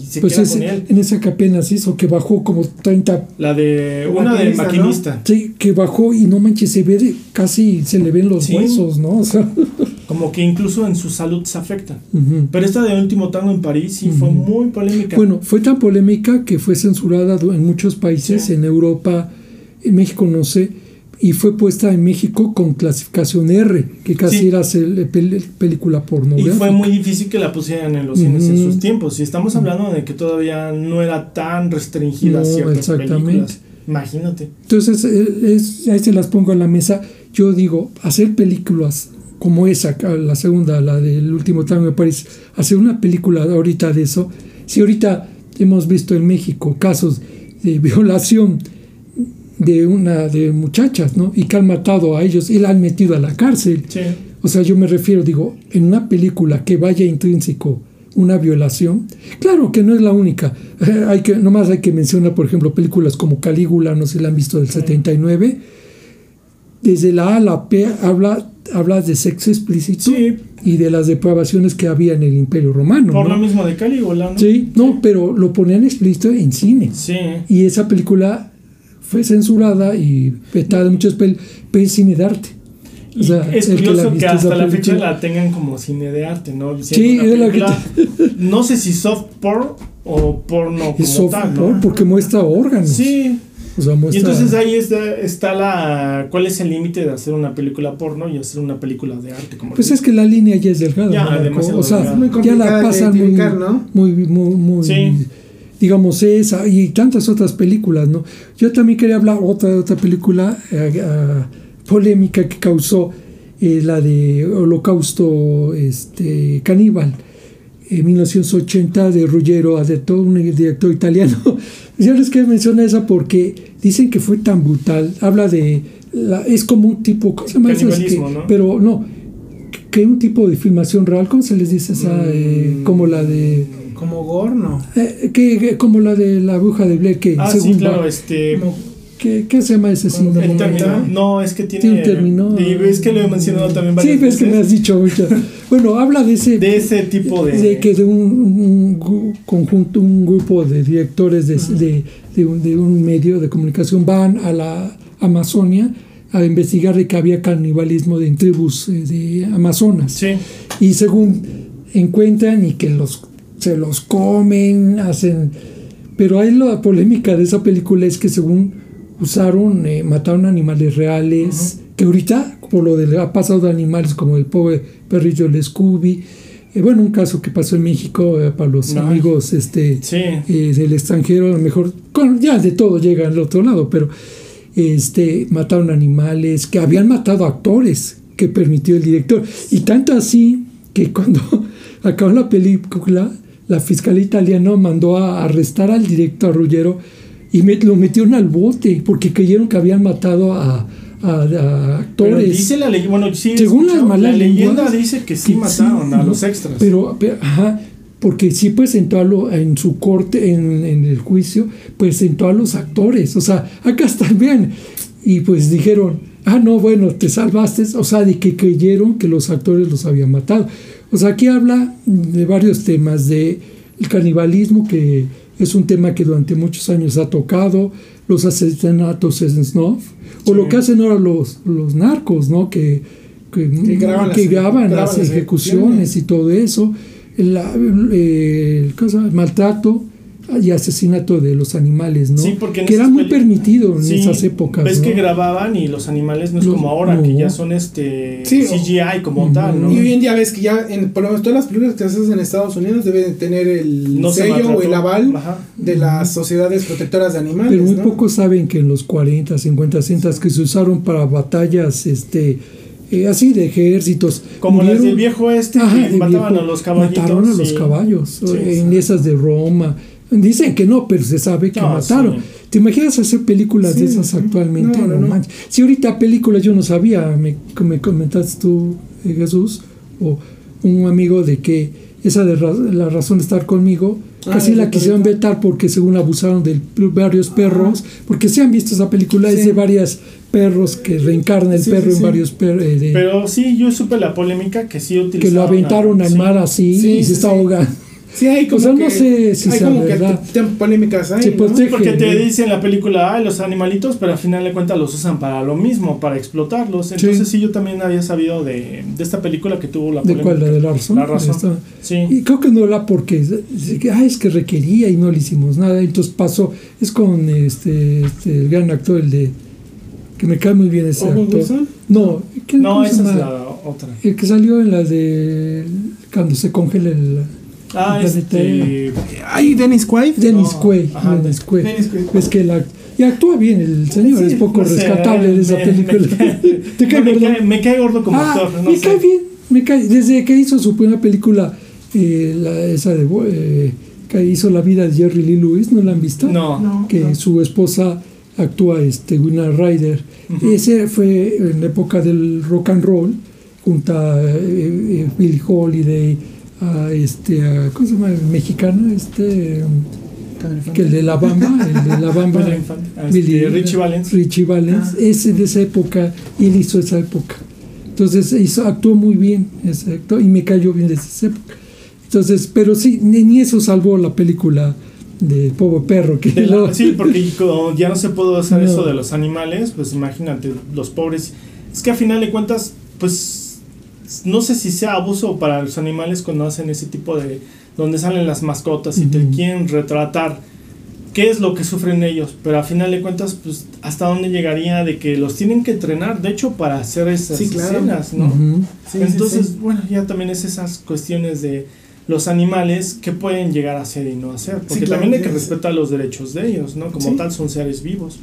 y se pues queda ese- con él. en esa que apenas hizo, que bajó como 30 La de una del maquinista, ¿no? Sí, que bajó y no manches, se ve de- casi se le ven los Sí. huesos, ¿no? O sea, como que incluso en su salud se afecta. ujú. Pero esta de último tango en París sí fue Ujú. muy polémica. Bueno, fue tan polémica que fue censurada en muchos países, Sí. en Europa, en México no sé, y fue puesta en México con clasificación R, que casi Sí. era pel- película y pornográfica. fue muy difícil que la pusieran en los cines en Ujú. sus tiempos. Y estamos hablando de que todavía no era tan restringida No, ciertas exactamente. películas. Imagínate. Entonces, eh, es- ahí se las pongo en la mesa. Yo digo, hacer películas como esa, la segunda, la del último tango de París, hacer una película ahorita de eso. Si ahorita hemos visto en México casos de violación de una de muchachas, ¿no? Y que han matado a ellos y la han metido a la cárcel. Sí. O sea, yo me refiero, digo, en una película que vaya intrínseco una violación, claro que no es la única. Eh, hay que, nomás hay que mencionar, por ejemplo, películas como Calígula, no sé si la han visto del 79. Desde la A a la P habla, habla de sexo explícito Sí. y de las depravaciones que había en el Imperio Romano. Por ¿no? lo mismo de Calígula, ¿no? Sí, no, pero lo ponían explícito en cine. Sí. Y esa película fue censurada y vetada en muchos pel pero es cine de arte. O sea, es que curioso que, hasta la fecha la tengan como cine de arte, ¿no? Sí, Siendo es la que No sé si soft porn o porno como soft tal, porque muestra órganos. Sí. O sea, Y entonces ahí está, está la... ¿Cuál es el límite de hacer una película porno y hacer una película de arte? Como pues es que la línea ya es delgada. Ya, ¿no, o sea, delgada. Es muy ya la de pasan muy, identificar, ¿no? muy, muy, muy- Sí. digamos esa y tantas otras películas, ¿no? Yo también quería hablar otra otra película eh, ah, polémica que causó eh, la de Holocausto este caníbal en 1980 de Ruggero Adetto, un director italiano. Yo les quiero mencionar esa porque dicen que fue tan brutal. Habla de. La, es como un tipo. ¿Cómo se llama que- ¿no? Pero no. Que un tipo de filmación real. ¿Cómo se les dice esa? Eh, Mm. como la de. Como Gorno. eh, que, que- como la de la bruja de Blair. Que Ah, sí, según claro, va- este... ¿qué, qué se llama ese síndrome? El término. ¿verdad? No, es que tiene... Tiene un término. Y es que lo he mencionado también Sí, ves que me has dicho mucho. Bueno, habla de ese. De ese tipo de... de que de un, conjunto, un grupo de directores de, de, de un, de un medio de comunicación van a la Amazonia a investigar de que había canibalismo de, en tribus eh, de Amazonas. Sí. Y según encuentran y que los se los comen, hacen... Pero ahí la polémica de esa película es que según usaron, eh, mataron animales reales, que ahorita, por lo de ha pasado de animales como el pobre perrillo el Scooby, eh, bueno, un caso que pasó en México eh, para los amigos este, Sí. eh, del extranjero, a lo mejor, con- ya de todo llega al otro lado, pero este, mataron animales, que habían matado actores que permitió el director. Y tanto así que cuando acabó la película, la fiscalía italiana mandó a arrestar al director Ruggero y lo metieron al bote porque creyeron que habían matado a, a- actores. dice la leyenda, bueno, sí, he Según las escuchado, malas la leyenda lenguas, dice que sí que mataron sí, a los extras. Pero, pero, ajá, porque sí presentó a lo, en su corte, en, en el juicio, presentó a los actores. O sea, acá están, vean. Y pues dijeron, ah, no, bueno, te salvaste. O sea, de que creyeron que los actores los habían matado. O sea, aquí habla de varios temas, de el canibalismo, que es un tema que durante muchos años ha tocado, los asesinatos snuff, o lo que hacen ahora los, los narcos, ¿no? Que, que, Que graban que las- graban ejecuciones y todo eso, el, el- ¿cómo se llama? el maltrato y asesinato de los animales, ¿no? Sí, porque en que era muy permitido en Sí, esas épocas. Ves ¿no? que grababan y los animales no es Los- como ahora, que no. ya son este Sí, CGI como tal, ¿no? Y hoy en día ves que ya, en, por lo menos todas las películas que haces en Estados Unidos deben tener el No se sello o el aval Ajá. de las sociedades protectoras de animales. Pero muy ¿no? pocos saben que en los 40, 50, 60 que se usaron para batallas este eh, así de ejércitos. Como las del viejo este Ajá, que mataban viejo, a los caballitos. Mataron a los sí. caballos. Sí, en esas de Roma, Dicen que no, pero se sabe que No, mataron. sí. ¿Te imaginas hacer películas de esas actualmente? No, no. Si ahorita películas yo no sabía, me, me comentaste tú, eh, Jesús, o un amigo de que esa de ra- la razón de estar conmigo, Ah, casi la quisieron vetar porque según abusaron de varios perros, porque se han visto esa película, es de varios perros que reencarna el Sí, perro sí, en varios perros. Pero sí, yo supe la polémica que sí utilizaron. que lo aventaron al mar así Sí, y se está ahogando. Sí, hay como O sea, no que, sé si hay como que verdad. te- te- polémicas ahí, Se ¿no? Porque te dicen en la película, ay, los animalitos, pero al final de cuentas los usan para lo mismo, para explotarlos. Entonces sí, yo también había sabido de, de esta película que tuvo la ¿De polémica. cuál? ¿La de la razón? La razón. Esta. Sí. Y creo que no la porque es que, ay, es que requería y no le hicimos nada. Entonces pasó. Es con este, este el gran actor, el de. que me cae muy bien ese ¿Owen actor. Wilson? No, ¿qué- No, esa es la otra. El que salió en la de. cuando se congela el. Ah, este. Ay, Dennis Quaid. Dennis No, Quaid. ajá, Dennis Quaid. Dennis Quaid. Es que la, y actúa bien el señor, Sí, es poco no sé, rescatable de esa me- película. Me, cae- ¿Te cae no, me, gordo? cae, me cae gordo como Ah, actor. No me sé. cae bien, me cae. Desde que hizo su primera película, eh, la- esa de eh, que hizo La vida de Jerry Lee Lewis, ¿no la han visto? No. No, Que no. su esposa actúa este Winona Ryder. Ese fue en la época del rock and roll, junto a eh, eh, Billie Holiday, a este, a, ¿cómo se llama? El mexicano, este, que el de la bamba, el de la bamba. Ah, este, Billy- Richie Valens. Richie Valens, Ah. ese de esa época, y él hizo esa época. Entonces hizo, actuó muy bien ese actor y me cayó bien desde esa época. Entonces, pero sí, ni, ni eso salvó la película de Pobre Perro. Que De la- lo- sí, porque como ya no se puede hacer No. eso de los animales, pues imagínate, los pobres. Es que a final de cuentas, pues no sé si sea abuso para los animales cuando hacen ese tipo de. donde salen las mascotas y te Ujú. quieren retratar qué es lo que sufren ellos, pero a final de cuentas, pues hasta dónde llegaría de que los tienen que entrenar, de hecho, para hacer esas Sí, claro. escenas, ¿no? Sí, Entonces, sí. bueno, ya también es esas cuestiones de los animales que pueden llegar a hacer y no hacer, porque claro, también hay que sí, sí. respetar los derechos de ellos, ¿no? Como Sí. tal son seres vivos.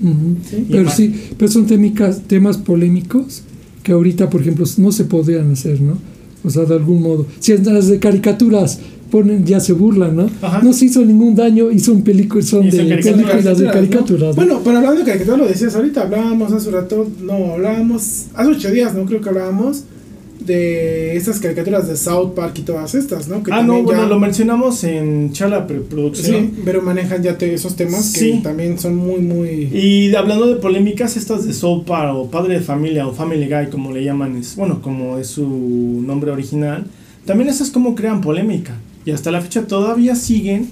Pero sí, pero son temicas- temas polémicos que ahorita, por ejemplo, no se podrían hacer, ¿no? O sea, de algún modo. Si en las de caricaturas ponen, ya se burlan, ¿no? Ajá. No se hizo ningún daño y son películas, son de películas de ¿no? caricaturas. ¿no? Bueno, pero hablando de caricaturas, lo decías ahorita, hablábamos hace un rato, no, hablábamos, hace ocho días, ¿no? Creo que hablábamos de estas caricaturas de South Park y todas estas, ¿no? Que ah, no, bueno, ya- lo mencionamos en charla preproducción. Sí, pero manejan ya te- esos temas que también son muy, muy... Y hablando de polémicas, estas de Soul Park o Padre de Familia o Family Guy, como le llaman, es, bueno, como es su nombre original, también esas como crean polémica. Y hasta la fecha todavía siguen,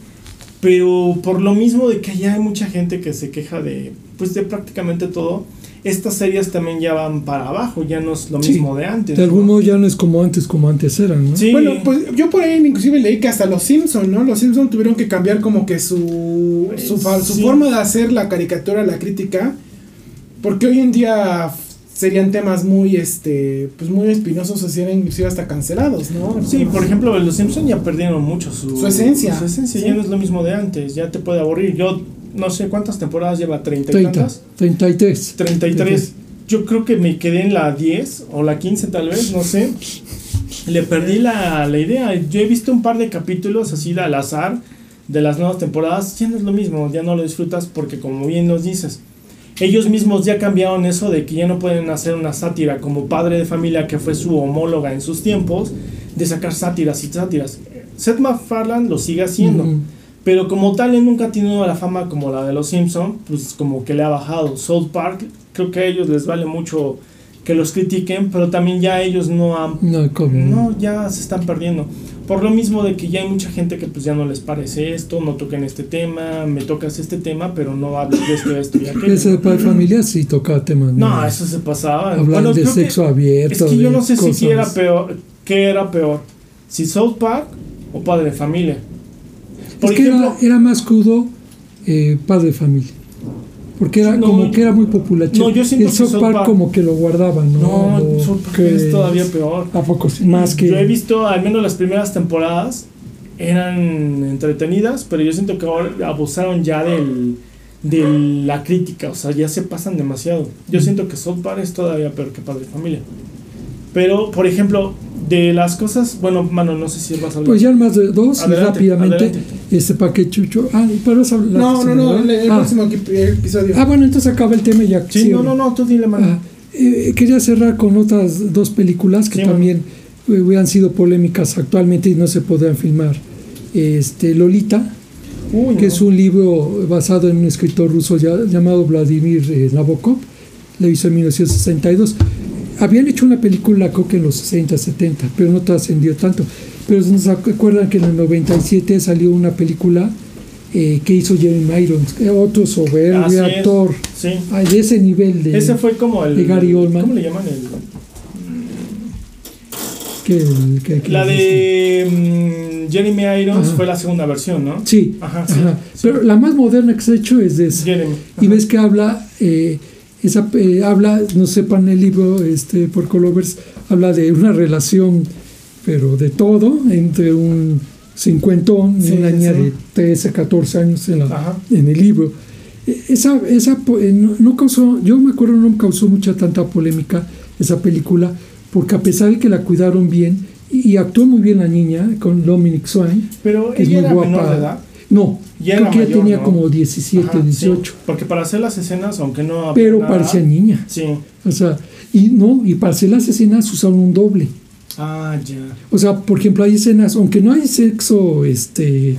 pero por lo mismo de que ya hay mucha gente que se queja de, pues de prácticamente todo, estas series también ya van para abajo, ya no es lo Sí, mismo de antes. De algún ¿no? modo ya no es como antes, como antes eran, ¿no? Sí. Bueno, pues yo por ahí inclusive leí que hasta los Simpson, ¿no? Los Simpson tuvieron que cambiar como que su su, su Sí. forma de hacer la caricatura, la crítica, porque hoy en día serían temas muy este pues muy espinosos o serían inclusive hasta cancelados, ¿no? Sí, por ejemplo, los Simpsons ya perdieron mucho su, Su esencia. Su esencia Sí. ya no es lo mismo de antes, ya te puede aburrir. Yo no sé cuántas temporadas lleva, 30 y 30, tantas. 33. 33. Yo creo que me quedé en la 10 o la 15 tal vez, no sé. Le perdí la, la idea. Yo he visto un par de capítulos así de al azar de las nuevas temporadas. Ya no es lo mismo, ya no lo disfrutas porque como bien nos dices, ellos mismos ya cambiaron eso de que ya no pueden hacer una sátira como padre de familia que fue su homóloga en sus tiempos, de sacar sátiras y sátiras. Seth MacFarlane lo sigue haciendo. Pero como tal, él nunca ha tenido la fama como la de los Simpson, pues como que le ha bajado. South Park, creo que a ellos les vale mucho que los critiquen, pero también ya ellos no han... No. No, ya se están perdiendo. Por lo mismo de que ya hay mucha gente que pues ya no les parece esto, no toquen este tema, me tocas este tema, pero no hables de esto, esto y aquello. Ese de familia sí tocaba temas. No, eso se pasaba. Hablan Bueno, de creo que- sexo abierto. es que yo no sé si cosas. qué era peor, qué era peor, si South Park o Padre de Familia. Por es que ejemplo, era, era más crudo eh, padre de familia. Porque era No, como que era muy popular. no, yo siento el que South Park Park- como que lo guardaba, ¿no? No, South Park que- es todavía peor. ¿A poco sí? Más que. Yo he visto, al menos las primeras temporadas, eran entretenidas, pero yo siento que ahora abusaron ya del, de la crítica, o sea, ya se pasan demasiado. Yo Mm. siento que South Park es todavía peor que Padre Familia. Pero, por ejemplo, de las cosas, bueno, mano, no sé si vas a hablar. Pues ya más de dos, y rápidamente. adelante. Este pa' que Chucho. Ah, pero eso No, no, no, el, el ah, próximo episodio. ah, bueno, entonces acaba el tema ya. Sí, cierro. no, no, no, tú dile, mano. Ah, eh, quería cerrar con otras dos películas que Sí, también eh, hubieran sido polémicas actualmente y no se podrían filmar. Este, Lolita, Uy, que no. es un libro basado en un escritor ruso ya- llamado Vladimir eh, Nabokov, lo hizo en 1962. Habían hecho una película, creo que en los 60, 70, pero no trascendió tanto. Pero se acuerdan que en el 97 salió una película eh, que hizo Jeremy Irons, que otro soberbio actor, Sí. ay, de ese nivel de... Ese fue como el. de Gary Oldman. ¿Cómo le llaman? El, que- que- la de mm, Jeremy Irons Ajá. fue la segunda versión, ¿no? Sí, Ajá, sí, ajá. sí. pero la más moderna que se ha hecho es de esa. Jeremy. Y ves que habla, eh, esa, eh, habla, no sepan el libro, este, por Colovers, habla de una relación, pero de todo, entre un cincuentón y Sí, una niña sí. de 13, 14 años en, la- en el libro. E- Esa, esa eh, no, no causó, yo me acuerdo, no causó mucha tanta polémica esa película, porque a pesar de que la cuidaron bien, y, actuó muy bien la niña con Dominic Swain, Pero que es ella muy era guapa. menor de edad. No, Ya creo que mayor, tenía ¿no? como 17, Ajá, sí. 18, Porque para hacer las escenas, aunque no. pero nada- parecía niña. Sí. O sea, y no, y para hacer las escenas usaron un doble. Ah, ya. O sea, por ejemplo, hay escenas, aunque no hay sexo, este,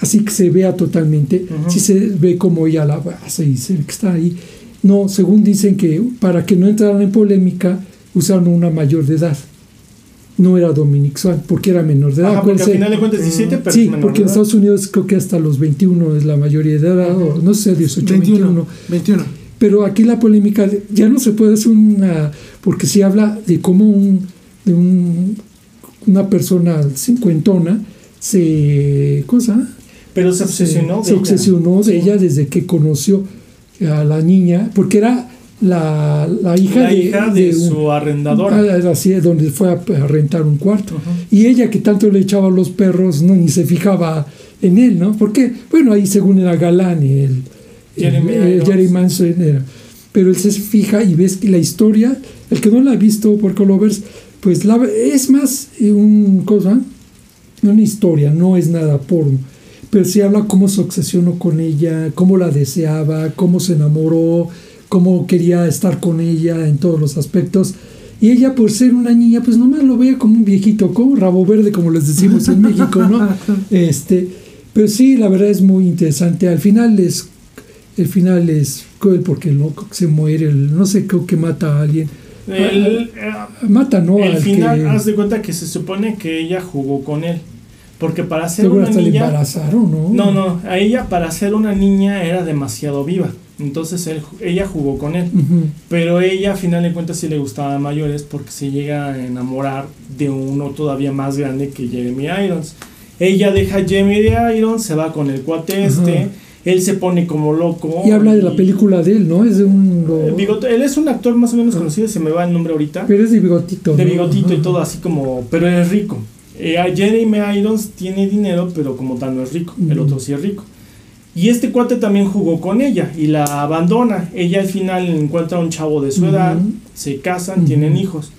así que se vea totalmente, Ujú. sí se ve como ella la hace y se ve que está ahí. No, según dicen que para que no entraran en polémica, usaron una mayor de edad. No era Dominic Swan, porque era menor de edad. Ajá, porque al final de cuentas 17, pero sí, es menor porque en. Estados Unidos creo que hasta los 21 es la mayoría de edad, o no sé, 18, 21. 21. 21. Pero aquí la polémica ya no se puede hacer una. Porque se habla de cómo un, de un, una persona cincuentona se. cosa Pero se obsesionó. de se ella. obsesionó de Sí. ella desde que conoció a la niña, porque era la, la hija La de, hija de, de un- su arrendadora. Ah, así, donde fue a, a rentar un cuarto. Y ella que tanto le echaba a los perros, no ni se fijaba en él, ¿no? Porque, bueno, ahí según era galán y el, Jeremy el- el Irons. Jerry Manson era. Pero él se fija y ves que la historia, el que no la ha visto por Colovers, pues la, es más eh, un cosa, una historia, no es nada porno. Pero sí habla cómo se obsesionó con ella, cómo la deseaba, cómo se enamoró, cómo quería estar con ella en todos los aspectos. Y ella, por ser una niña, pues nomás lo veía como un viejito, como rabo verde, como les decimos en México, ¿no? Este, pero sí, la verdad es muy interesante. Al final es, el final es cruel porque el loco se muere, el- no sé, creo que mata a alguien. El, Mata, ¿no? el Al final, que haz de cuenta que se supone que ella jugó con él. Porque para ser seguro una niña. embarazaron, ¿no? No, no, a ella para ser una niña era demasiado viva. Entonces él, ella jugó con él. Pero ella, a final de cuentas, sí le gustaba mayores porque se llega a enamorar de uno todavía más grande que Jeremy Irons. Ella deja a Jeremy Irons, se va con el cuate este. Él se pone como loco. Y habla de la película de él, ¿no? Es de un... lo- El bigote- él es un actor más o menos conocido, se me va el nombre ahorita. pero es de bigotito. De ¿no? bigotito y todo así como. Pero es rico. Eh, Jeremy Irons tiene dinero, pero como tal no es rico. El otro sí es rico. Y este cuate también jugó con ella y la abandona. Ella al final encuentra a un chavo de su edad, se casan, tienen hijos.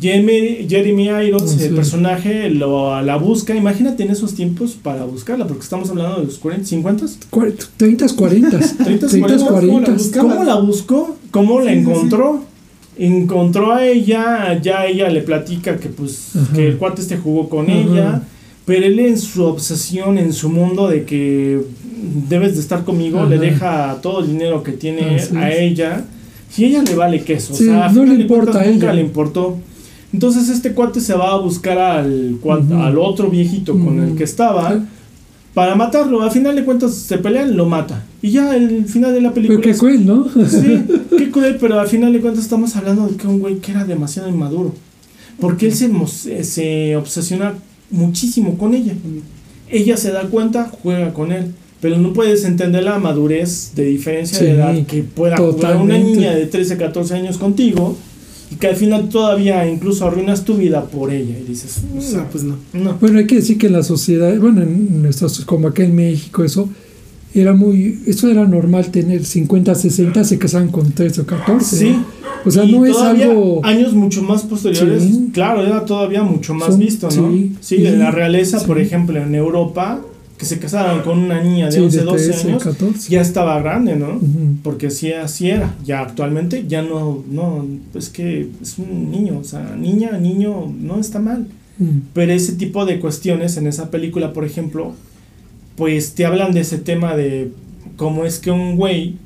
Jeremy, Jeremy Irons, el personaje, lo, la busca. Imagínate en esos tiempos para buscarla, porque estamos hablando de los 40, 50, Cuar- 30, 40. 30, 30, 40. 40. ¿Cómo la buscó? ¿Cómo la Sí, encontró? Encontró a ella, ya ella le platica que pues Ajá. que el cuate este jugó con Ajá. ella, pero él en su obsesión, en su mundo de que debes de estar conmigo, Ajá. le deja todo el dinero que tiene a ella. Si ella le vale queso, Sí, o sea, no le de cuentas importa a nunca ella. le importó. Entonces este cuate se va a buscar al, cua- Ujú. al otro viejito con el que estaba para matarlo. A final de cuentas se pelean, lo mata. Y ya el final de la película Pero qué cruel, ¿no? Sí, qué cruel, pero al final de cuentas estamos hablando de que un güey que era demasiado inmaduro. Porque él se, eh, se obsesiona muchísimo con ella. Ella se da cuenta, juega con él. Pero no puedes entender la madurez de diferencia de Sí, edad que pueda jugar una niña de 13, 14 años contigo y que al final todavía incluso arruinas tu vida por ella. Y dices, o sea, No, pues no. no. Bueno, hay que decir que en la sociedad, bueno, en nuestras, como acá en México, eso era muy, eso era normal tener 50, 60, se casaban con 13 o 14. Sí. ¿no? O sea, Y no es algo. Años mucho más posteriores, Sí. claro, era todavía mucho más Son- visto, ¿no? sí, Sí, y- en la realeza, por sí. ejemplo, en Europa, que se casaron con una niña de Sí, 11, de 12 13, años, 14. ya estaba grande, ¿no? Porque sí, así era. Ya actualmente ya no, no, es que es un niño, o sea, niña, niño, no está mal. Pero ese tipo de cuestiones en esa película, por ejemplo, pues te hablan de ese tema de cómo es que un güey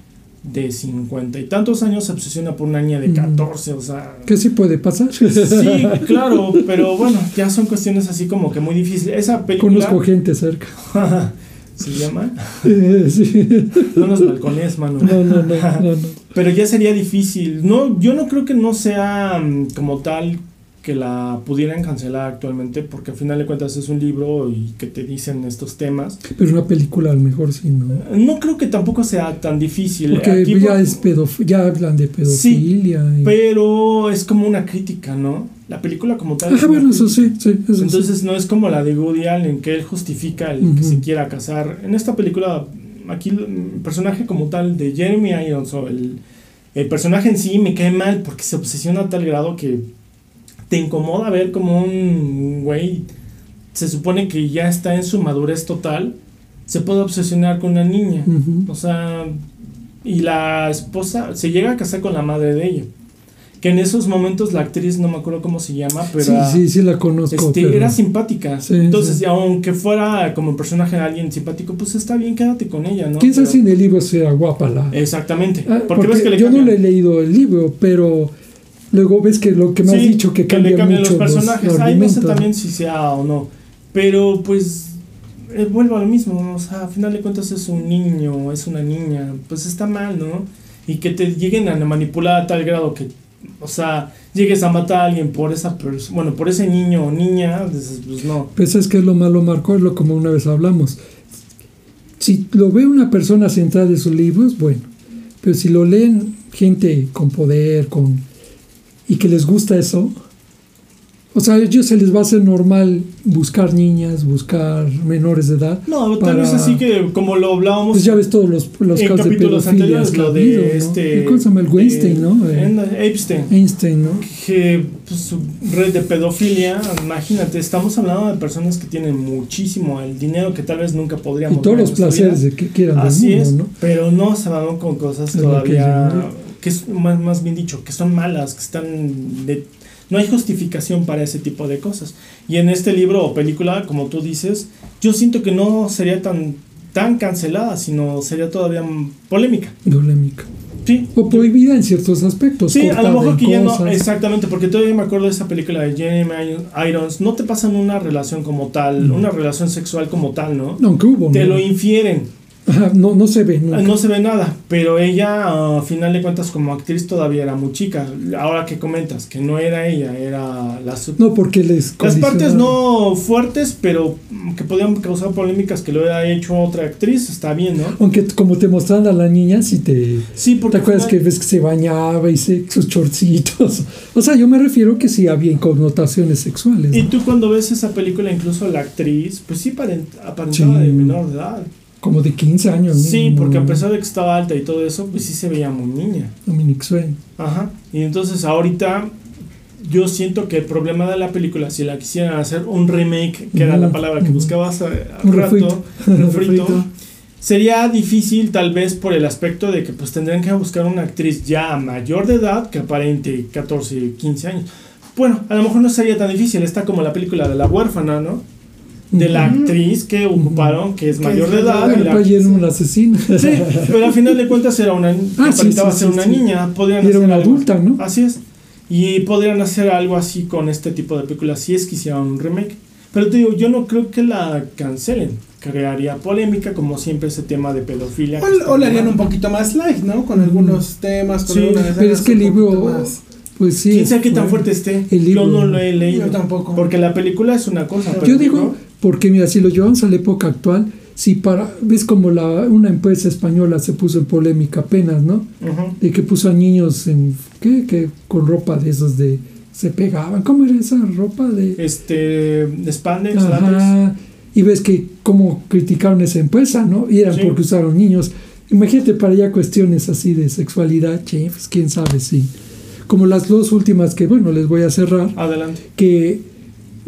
de cincuenta y tantos años se obsesiona por una niña de Ujú. 14, o sea... ¿Qué sí puede pasar? Sí, claro, pero bueno, ya son cuestiones así como que muy difíciles. Esa película... Conozco gente cerca. ¿Se llama? Eh, sí. No los balcones, mano. No, no, no, no, no. Pero ya sería difícil. No, yo no creo que no sea mm, como tal que la pudieran cancelar actualmente, porque al final de cuentas es un libro y que te dicen estos temas. Pero una película a lo mejor sí, ¿no? No creo que tampoco sea tan difícil. Porque Aquí, ya por- es pedof ya hablan de pedofilia. y- Pero es como una crítica, ¿no? La película como tal. Ah, bueno, eso sí, sí, eso sí. Entonces no es como la de Woody Allen, que él justifica el que se quiera casar. En esta película, aquí el personaje como tal de Jeremy Irons, o el, el personaje en sí me cae mal porque se obsesiona a tal grado que te incomoda ver como un güey, se supone que ya está en su madurez total, se puede obsesionar con una niña. O sea, y la esposa se llega a casar con la madre de ella. Que en esos momentos la actriz, no me acuerdo cómo se llama, pero Sí, sí, sí la conozco. este, pero- era simpática. Sí, Entonces, sí. aunque fuera como personaje de alguien simpático, pues está bien, quédate con ella, ¿no? ¿Quién sabe Pero- si en el libro será guapa la... Exactamente. Ah, porque, ves que le yo no le he leído el libro, pero luego ves que lo que me has Sí, dicho que le cambia cambian mucho los personajes. los Ahí no sé también si sea o no. Pero pues eh, vuelvo a lo mismo. O sea, a final de cuentas es un niño, es una niña. Pues está mal, ¿no? Y que te lleguen a manipular a tal grado que, o sea, llegues a matar a alguien por esa persona, bueno, por ese niño o niña, dices, pues no. Pues es que es lo malo, Marco, es lo como una vez hablamos. Si lo ve una persona centrada en sus libros, bueno. Pero si lo leen gente con poder, con y que les gusta eso, o sea, a ellos se les va a hacer normal buscar niñas, buscar menores de edad. No, tal vez así que como lo hablábamos Pues ya ves todos los, los casos de pedofilia lo habido, de ¿no? este... ¿Cómo se llama? El Weinstein, de- ¿no? Eh, Epstein. Einstein, ¿no? que pues, su red de pedofilia, imagínate, estamos hablando de personas que tienen muchísimo el dinero que tal vez nunca Y podríamos todos ver en los placeres vida. que quieran Así del es, mundo, ¿no? pero no se van con cosas Es todavía que es más, más bien dicho, que son malas, que están de, no hay justificación para ese tipo de cosas. Y en este libro o película, como tú dices, yo siento que no sería tan tan cancelada, sino sería todavía polémica. Polémica. Sí. O prohibida en ciertos aspectos. Sí, a lo mejor que ya no, cosas. exactamente, porque todavía me acuerdo de esa película de Jeremy Irons, no te pasan una relación como tal, No. una relación sexual como tal, ¿no? Aunque hubo, Te ¿no? lo infieren, Ajá, no, no se ve nunca. no se ve nada, pero ella a final de cuentas como actriz todavía era muy chica. Ahora que comentas que no era ella, era la No, porque les Las partes no fuertes, pero que podían causar polémicas que lo hubiera hecho otra actriz, está bien, ¿no? Aunque como te mostraban a la niña, si te... Sí, porque ¿Te acuerdas que ves que se bañaba y se, sus chorcitos? O sea, yo me refiero que sí había connotaciones sexuales. Y tú cuando ves esa película, incluso la actriz, pues sí paren- aparentaba Sí. de menor de edad. Como de 15 años. Sí, porque a pesar de que estaba alta y todo eso, pues sí se veía muy niña. Dominic Swain. Ajá. Y entonces ahorita yo siento que el problema de la película, si la quisieran hacer un remake, que era la palabra que buscabas Un rato, Refrito. sería difícil tal vez por el aspecto de que pues tendrían que buscar una actriz ya mayor de edad que aparente 14, 15 años. Bueno, a lo mejor no sería tan difícil, está como la película de la huérfana, ¿no? De la actriz que ocuparon, que es Que mayor es de edad. Bueno, la- era un asesino. Sí, pero al final de cuentas era una, Ah, sí, sí, ser sí, una sí. niña. Podrían Y era una algo- adulta, ¿no? Así es. Y podrían hacer algo así con este tipo de películas si es que hicieran un remake. Pero te digo, yo no creo que la cancelen. Crearía polémica, como siempre, ese tema de pedofilia. O, o le harían un poquito más light, ¿no? Con algunos temas, con Sí, Pero es que el libro, más. pues sí. Quién sabe qué tan fue- fuerte esté. el Yo libro- no lo he leído. Yo tampoco. Porque la película es una cosa. pero Yo el digo, porque mira, si lo llevamos a la época actual, si para, ves como la, una empresa española se puso en polémica apenas, ¿no? Ujú. De que puso a niños en, ¿qué? Que con ropa de esos de, se pegaban, ¿cómo era esa ropa de? Este. de Spandex, látex. Ajá, y ves que cómo criticaron esa empresa, ¿no? Y eran Sí. porque usaron niños. Imagínate para allá cuestiones así de sexualidad, che, pues quién sabe, sí. Como las dos últimas que, bueno, les voy a cerrar, Adelante. que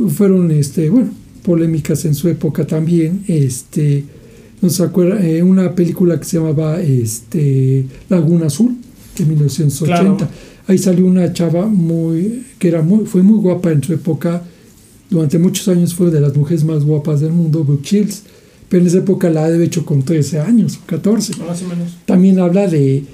fueron, este, bueno, polémicas en su época también. Este, no se acuerda, eh, una película que se llamaba este, Laguna Azul, de 1980. Claro. Ahí salió una chava muy, que era muy, fue muy guapa en su época. Durante muchos años fue de las mujeres más guapas del mundo, Brooke Shields. Pero en esa época la ha hecho con 13 años, 14. Más o menos. También habla de,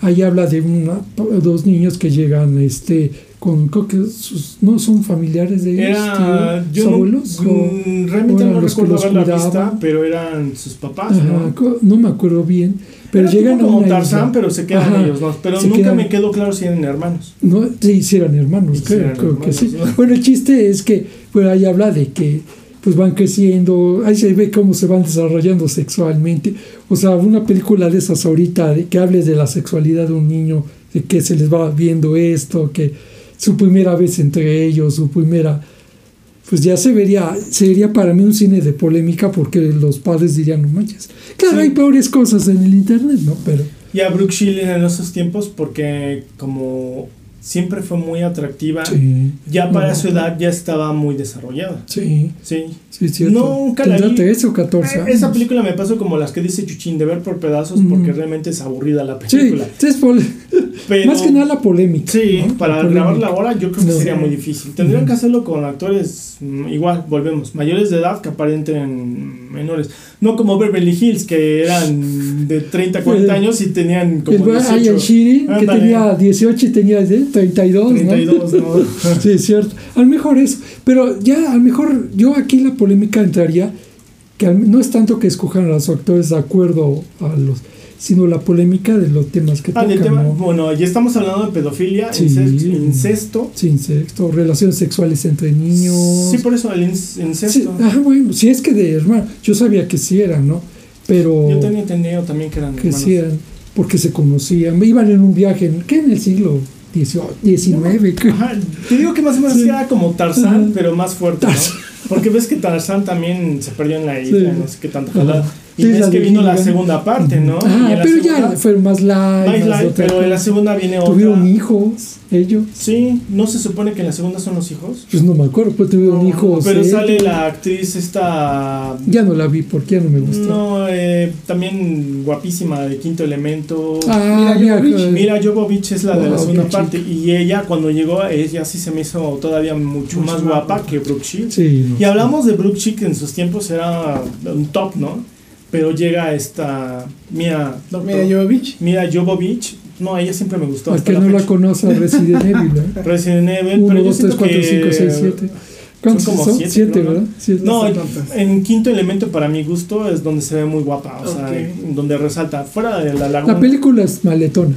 ahí habla de una, dos niños que llegan, este, con, creo que sus, no son familiares de ellos, Era, tío, yo no, abuelos. o- mm, realmente o no los que recuerdo cuidaban. vista, pero eran sus papás, Ajá, ¿no? no me acuerdo bien, pero Era llegan tipo a como una Tarzán, isla. pero se quedan Ajá, ellos, ¿no? Pero nunca quedan- me quedó claro si eran hermanos. No, sí, sí eran hermanos, creo, eran creo que sí. ¿no? Bueno, el chiste es que pues ahí habla de que pues van creciendo, ahí se ve cómo se van desarrollando sexualmente. O sea, una película de esas ahorita de que hable de la sexualidad de un niño, de que se les va viendo esto, que su primera vez entre ellos, su primera pues ya se vería, sería para mí un cine de polémica porque los padres dirían, no manches. Claro, Sí. hay peores cosas en el internet, ¿no? Pero Y a Brooke Shields en esos tiempos, porque como siempre fue muy atractiva, sí, ya para No. su edad ya estaba muy desarrollada. sí, Sí. sí, cierto. Nunca la vi. 13 o 14 Eh, años. Esa película me pasó como las que dice Chuchín, de ver por pedazos, porque realmente es aburrida la película. sí, es Pero- más que nada la polémica. Sí, ¿no? para La grabarla ahora yo creo que No. sería muy difícil. Tendrían que hacerlo con actores mm, igual, volvemos, mayores de edad que aparenten menores. No como Beverly Hills, que eran de 30, 40 El- años y tenían El como Brian 18, Shiri, que tenía 18 y tenía ¿eh? 32, 32, ¿no? ¿no? sí, es cierto. A lo mejor eso. Pero ya, a lo mejor yo aquí la polémica entraría, que no es tanto que escojan a los actores de acuerdo a los, sino la polémica de los temas que Ah, tocan, tema, ¿no? bueno, ya estamos hablando de pedofilia, Sí. incesto. Sí, incesto, relaciones sexuales entre niños. Sí, por eso el Sí, incesto. ah, bueno, si es que de hermano, yo sabía que sí eran, ¿no? Pero Yo tenía entendido también que eran que hermanos. sí eran, porque se conocían, iban en un viaje, ¿qué? En el siglo XVIII, XIX, ¿qué? Ajá, te digo que más o menos Sí. era como Tarzán, Ajá. pero más fuerte, ¿no? Porque ves que Tarzán también se perdió en la isla, Sí. no sé qué tanto jalada. Y la que vino la segunda parte, ¿no? Ah, pero segunda- ya fueron más light, Más otra pero en la segunda viene otra. Tuvieron hijos, ellos. Sí, ¿no se supone que en la segunda son los hijos? Pues no me acuerdo, pues tuvieron No, hijos. Pero ellos. sale la actriz esta... Ya no la vi porque ya no me gustó. No, eh, también guapísima de Quinto Elemento. ah, Mira, mira, Jovovich. Mira, Jovovich es la de la Wow, segunda parte. Y ella, cuando llegó, ella sí se me hizo todavía mucho, más guapa guapa. que Brooke Shields. Sí, no. Y hablamos de Brooke Shields que en sus tiempos era un top, ¿no? Pero llega esta Mia, Mira, Jovovich. Mia Jovovich. No, ella siempre me gustó. Hasta que la no la fecha. conoce, Resident Evil, ¿eh? Resident Evil, 1, pero yo 2, 3, siento 4, que- 5, 6, 7. ¿Cuántos como son? siete, 7, creo, ¿no? ¿verdad? Siete. No, tantas. en quinto elemento para mi gusto es donde se ve muy guapa, o sea, Ok. donde resalta. Fuera de la laguna. La película es maletona.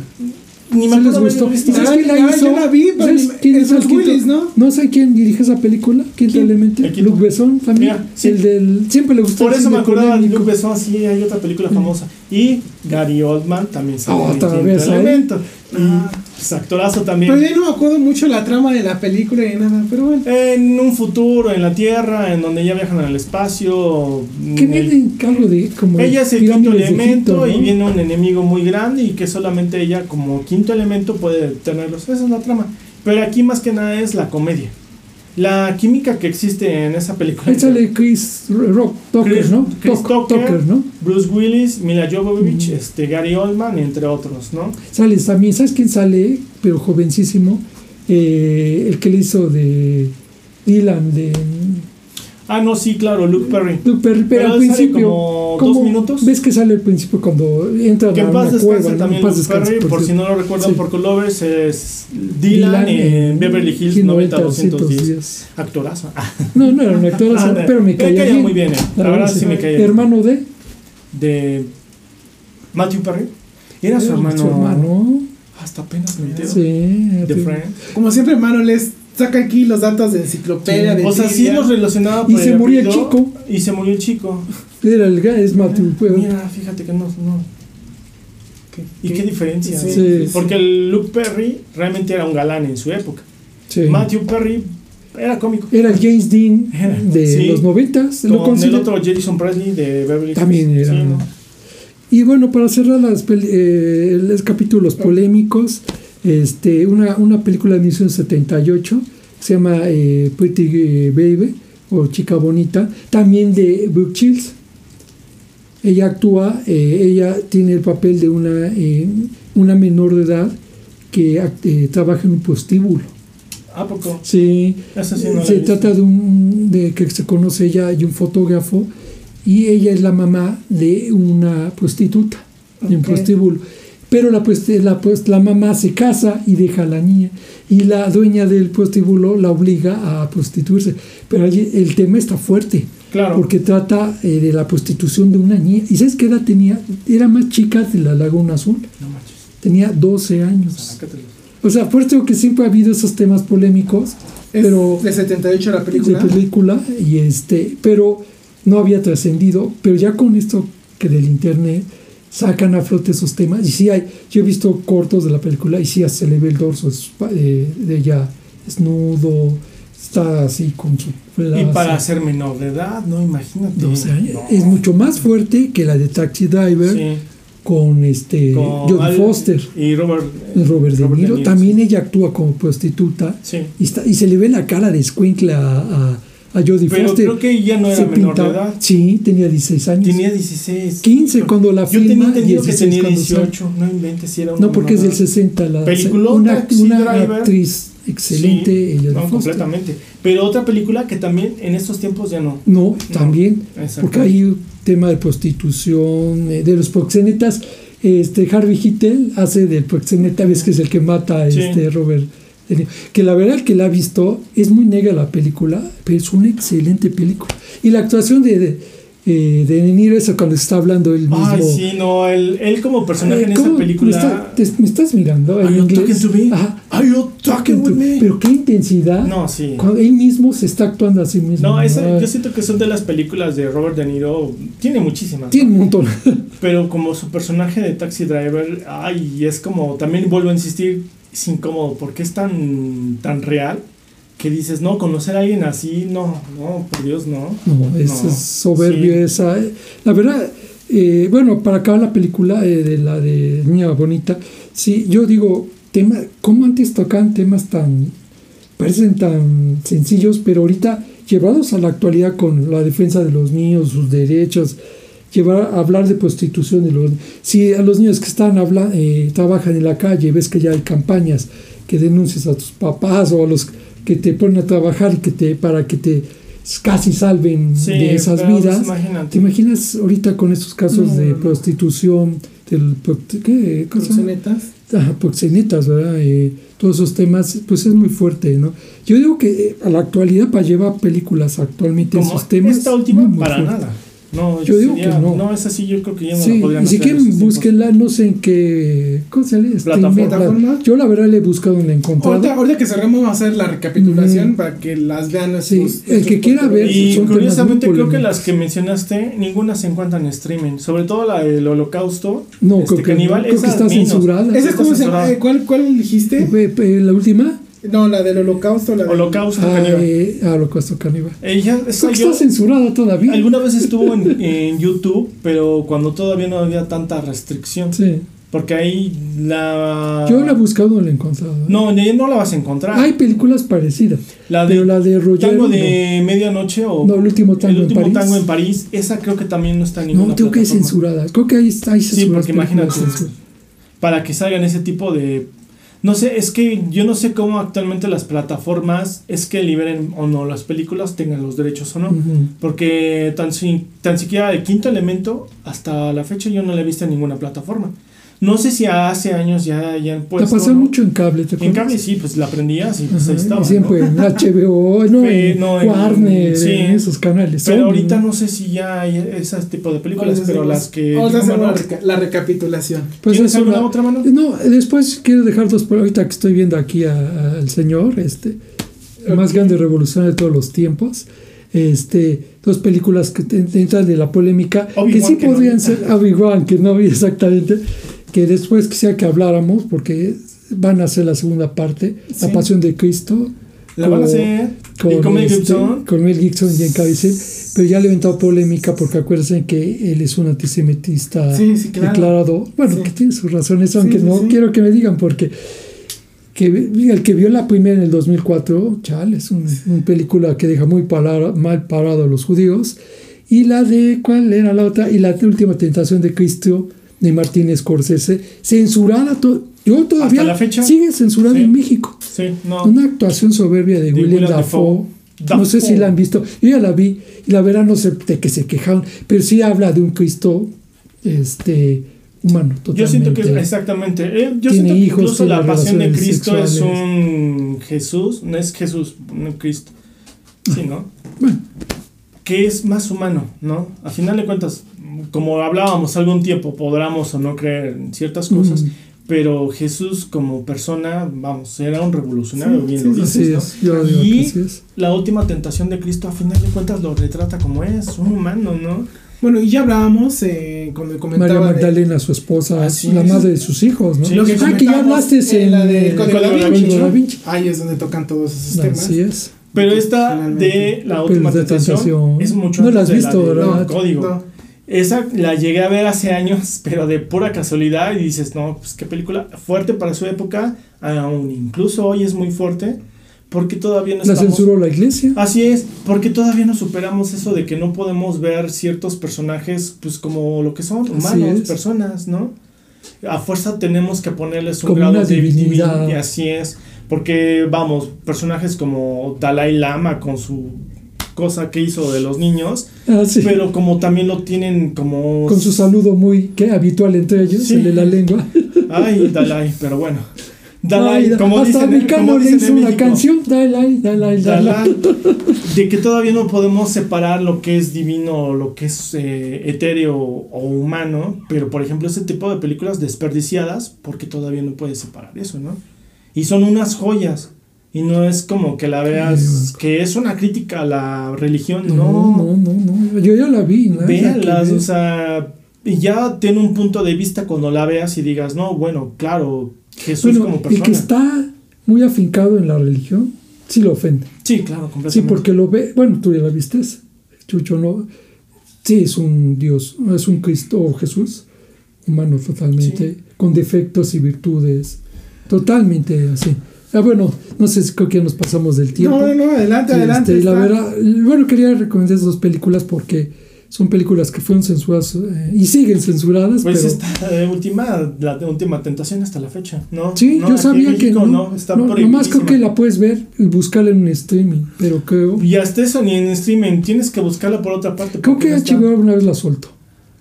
Ni me ¿Sí les acuerdo haberlo gustó? visto. ¿Sabes Ah, quién la hizo? yo la vi, pero ¿Sabes ni- quién es el? Willis, ¿no? No sé quién dirige esa película. Quinto ¿Quién? elemento. El. Luc Besson también. Mira, sí. El del. Siempre le gustó Por el eso me acordaba de. Luke Besson, sí, hay otra película famosa. Y Gary Oldman también sale en Otra Quinto vez, ¿eh? elemento. Y Ah. Pues, actorazo también. Pero ya no me acuerdo mucho la trama de la película ni nada, pero bueno. En un futuro, en la Tierra, en donde ya viajan al espacio. En el- viene algo de. Como Ella es el quinto elemento Egipto, y viene un enemigo muy grande y que solamente ella como quinto elemento puede tenerlos. Esa es la trama. Pero aquí más que nada es la comedia. La química que existe en esa película. Ahí sale Chris Rock, Tucker, Chris- ¿no? Chris Tuck- Tucker. Tucker, ¿no? Bruce Willis, Mila Jovovich, este, Gary Oldman, entre otros, ¿no? Sale también, ¿sabes quién sale? Pero jovencísimo. Eh, el que le hizo de Dylan, de Ah, no, sí, claro, Luke Perry. Luke Perry, pero, Pero al sale principio. como ¿cómo- dos minutos. ¿Ves que sale al principio cuando entra Que a una cueva? también Luke descanse, Perry, por si no lo recuerdan Sí. por Colovers, es Dylan, en Beverly Hills 90210. días. Actorazo. No, no era un actor, Ah, pero me caía, bien. muy bien. eh. La, verdad sí me caía bien. Hermano de. De Matthew Perry. Era su hermano. Su hermano. Hasta apenas me entero. Sí. De. Friends. Como siempre, Mano les saca aquí los datos de enciclopedia. Sí. De O sea, sí trivia. los relacionaba Y se murió el chico. Y se murió el chico. Era el es Matthew. pues, Mira, fíjate que no. no. ¿Y qué diferencia? Sí, Sí. Porque el Luke Perry realmente era un galán en su época. Matthew Perry era cómico. Era el James Dean de los noventas. Lo Con el otro Jason Presley de Beverly Hills. También era. Y bueno, para cerrar las eh, los capítulos polémicos, este, una, una película de 1978 que se llama eh, Pretty eh, Baby o Chica Bonita, también de Brooke Shields. Ella actúa, eh, ella tiene el papel de una, eh, una menor de edad que trabaja en un prostíbulo. ¿A poco? Sí, no se trata de un de que se conoce ella y un fotógrafo y ella es la mamá de una prostituta en un prostíbulo. Pero la, pues, la, pues, la mamá se casa y deja a la niña. Y la dueña del prostíbulo la obliga a prostituirse. Pero allí el tema está fuerte. Claro. Porque trata eh, de la prostitución de una niña. ¿Y sabes qué edad tenía? Era más chica de la Laguna Azul. No manches. Tenía 12 años. Sácatelo. O sea, por eso que siempre ha habido esos temas polémicos. Es pero de 78 la película. de película y este pero no había trascendido pero ya con esto que del internet sacan a flote esos temas y sí hay yo he visto cortos de la película y sí se le ve el dorso de, pa- de- ella desnudo está así con su Y para ser menor de edad, no, imagínate. 12 años. No. es mucho más fuerte que la de Taxi Driver Sí, con este con Al- Foster Y Robert, Robert De Niro sí. también ella actúa como prostituta Sí. y, está, y se le ve la cara de escuincla a, a, a Jodie Pero Foster creo que ella no era se menor de edad. Sí, tenía 16 años. Tenía 16. 15 cuando la Yo tenía filma, entendido que 16 tenía cuando sale. 18. No inventes si era una No, porque es del menor de edad. 60. La, Peliculón, una, una actriz excelente. Sí, no, Foster. completamente. Pero otra película que también en estos tiempos ya no. No, también. Porque hay un tema de prostitución, eh, de los proxenetas. Este Harvey Hittel hace del proxeneta, ves que es el que mata a Sí. este Robert. Que la verdad que la ha visto, es muy negra la película, pero es una excelente película. Y la actuación de, de, eh, de Niro, eso cuando está hablando él mismo. Ay, sí, no, él, él como personaje en esa película. ¿Me, está- te- me estás mirando en Are you inglés? talking to me? Ajá. Are you talking with me? Pero qué intensidad. No, sí. Cuando él mismo se está actuando a sí mismo. No, esa, yo siento que son de las películas de Robert De Niro. Tiene muchísimas. Tiene un montón. Pero como su personaje de Taxi Driver, ay, es como, también vuelvo a insistir, es incómodo, porque es tan, tan real que dices, no, conocer a alguien así, no, no, por Dios, no. No, es, No, es soberbio sí. esa. La verdad, eh, bueno, para acabar la película eh, de la de Niña Bonita, sí, yo digo, tema, ¿cómo antes tocaban temas tan, parecen tan sencillos, pero ahorita llevados a la actualidad con la defensa de los niños, sus derechos, llevar a hablar de prostitución de los si a los niños que están habla, eh, trabajan en la calle ves que ya hay campañas que denuncias a tus papás o a los que te ponen a trabajar y que te para que te casi salven Sí, de esas pues, vidas imagínate. te imaginas ahorita con estos casos No, de no, no. prostitución del ¿qué? Proxenetas. Ajá, proxenetas, ¿verdad? Eh, todos esos temas, pues es muy fuerte, ¿no? Yo digo que eh, a la actualidad para llevar películas actualmente Como esos temas. esta última, muy, muy para fuerte. nada. No, Yo digo sería- que no. No, esa sí, yo creo que ya no Sí, la podrían y si hacer en quieren búsquenla, no sé en qué. ¿Cómo se lee? Plataforma. Plataforma. Yo la verdad le he buscado en la encontrado. Ahorita, ahorita que cerremos vamos a hacer la recapitulación Ujú. para que las vean Sí, el que quiera ver. Y son curiosamente creo que las que mencionaste, ninguna se encuentra en streaming. Sobre todo la del holocausto. No, este, creo que, caníbal, creo que esas está menos. censurada. ¿Esa es cómo se ¿Cuál, ¿Cuál dijiste? Eh, eh, ¿La última? No, la del holocausto. La de- Holocausto Ah, caníbal. eh, ah, Holocausto Caníbal. Ella, Creo que yo- está censurada todavía. alguna vez estuvo en, en YouTube, pero cuando todavía no había tanta restricción. Sí. Porque ahí la. Yo la he buscado, no la he encontrado. No, ahí no la vas a encontrar. Hay películas parecidas. la de pero la de Roger. Tango de Medianoche o. No, el último tango el último en París. tango en París. Esa creo que también no está en No, ninguna no tengo que hay plataforma. censurada. Creo que hay, hay censuradas. Sí, porque imagínate. Para que salgan ese tipo de. No sé, es que yo no sé cómo actualmente las plataformas es que liberen o no las películas, tengan los derechos o no. Porque tan, si- tan siquiera el quinto elemento, hasta la fecha yo no la he visto en ninguna plataforma. No sé si hace años ya hayan La puesto. pasó ¿no? mucho en cable, ¿te En cable sí, pues la aprendías y pues Ajá, ahí estaba. siempre ¿no? en HBO, no, en no, en- Warner, sí. en esos canales. Pero Son, ahorita no sé si ya hay ese tipo de películas, pero las que. ahorita yo hacemos la, reca- la recapitulación. Pues ¿Tienes alguna una- otra mano? No, después quiero dejar dos, por ahorita que estoy viendo aquí a- a- al señor, este, el más grande revolucionario de todos los tiempos. Este, dos películas que te- te entran de la polémica, que sí que no podrían ser Obi-Wan, que no vi exactamente, que después quisiera que habláramos, porque van a hacer la segunda parte, La Sí. Pasión de Cristo, La van a con- hacer. con, y con Mel este, Gibson. con Mel Gibson y en Caviezel, pero ya le he inventado polémica porque acuérdense que él es un antisemitista Sí, sí, claro. declarado. Bueno, que tiene sus razones, aunque no quiero que me digan porque que el que vio la primera en el 2004, chale, es un- una película que deja muy mal parado a los judíos. Y la de, ¿cuál era la otra? Y la última tentación de Cristo de Martínez Scorsese, censurada. to- yo todavía la fecha. sigue censurada Sí. en México. Sí, no. Una actuación soberbia de, De William, William Dafoe. Dafoe. No sé si la han visto. Yo ya la vi y la verdad no sé de qué se quejaron, pero sí habla de un Cristo este, humano. Totalmente. Yo siento que exactamente. eh, yo Tiene siento que hijos, incluso la pasión de Cristo es un Jesús, no es Jesús, un Cristo. Sí, ¿no? Bueno, Que es más humano, ¿no? A final de cuentas, como hablábamos algún tiempo, podamos o no creer en ciertas cosas, Mm. pero Jesús como persona, vamos, era un revolucionario, Sí, bien sí, lo sí, dices, así ¿no? Y es. la última tentación de Cristo, a final de cuentas, lo retrata como es, un humano, ¿no? Bueno, y ya hablábamos eh, cuando comentaba María de- Magdalena, su esposa, Así la es. madre de sus hijos, ¿no? Sí, lo que ah, que ya hablaste en en la de Código da Código Vinci. Código Da Vinci. Ahí es donde tocan todos esos temas. Así es. Pero esta Finalmente. de la última de tentación, tentación. es mucho No la has de visto, de ¿verdad? Código. Esa la llegué a ver hace años, pero de pura casualidad y dices, no, pues qué película fuerte para su época, aún incluso hoy es muy fuerte, porque todavía no La estamos... censuró la iglesia. Así es, porque todavía no superamos eso de que no podemos ver ciertos personajes pues como lo que son, humanos, personas, ¿no? A fuerza tenemos que ponerles un Como grado de divinidad. divinidad, y así es, porque vamos, personajes como Dalai Lama con su cosa que hizo de los niños, Ah, sí. pero como también lo tienen como... Con su saludo muy ¿qué? habitual entre ellos, Sí. el de la lengua. Ay, Dalai, pero bueno. Dalai, Ay, como hasta dicen, como le hizo una México, canción. Dalai, Dalai, Dalai. Dalai, de que todavía no podemos separar lo que es divino, lo que es eh, etéreo o humano, pero por ejemplo ese tipo de películas desperdiciadas, porque todavía no puedes separar eso, ¿no? Y son unas joyas, y no es como que la veas, que es una crítica a la religión, No, no, no, no, no. Yo ya la vi. ¿no? La véanlas, que o sea, y ya tiene un punto de vista cuando la veas y digas, no, bueno, claro, Jesús Bueno, como el persona. que está muy afincado en la religión, sí lo ofende. Sí, claro, completamente. Sí, porque lo ve, bueno, tú ya la viste, Chucho, ¿no? Sí, es un Dios, es un Cristo o Jesús, humano totalmente, con defectos y virtudes, totalmente así. Ah, bueno, no sé si creo que ya nos pasamos del tiempo. No, no, no, adelante, Sí, adelante. este, la verdad, bueno, quería recomendar esas dos películas porque son películas que fueron censuradas eh, y siguen censuradas, Pues pero esta última, la de última tentación hasta la fecha, ¿no? sí, No, yo sabía que no, no, está no, nomás creo que la puedes ver y buscarla en un streaming, pero creo, Y hasta eso ni en streaming, tienes que buscarla por otra parte. creo que. HBO alguna vez la soltó,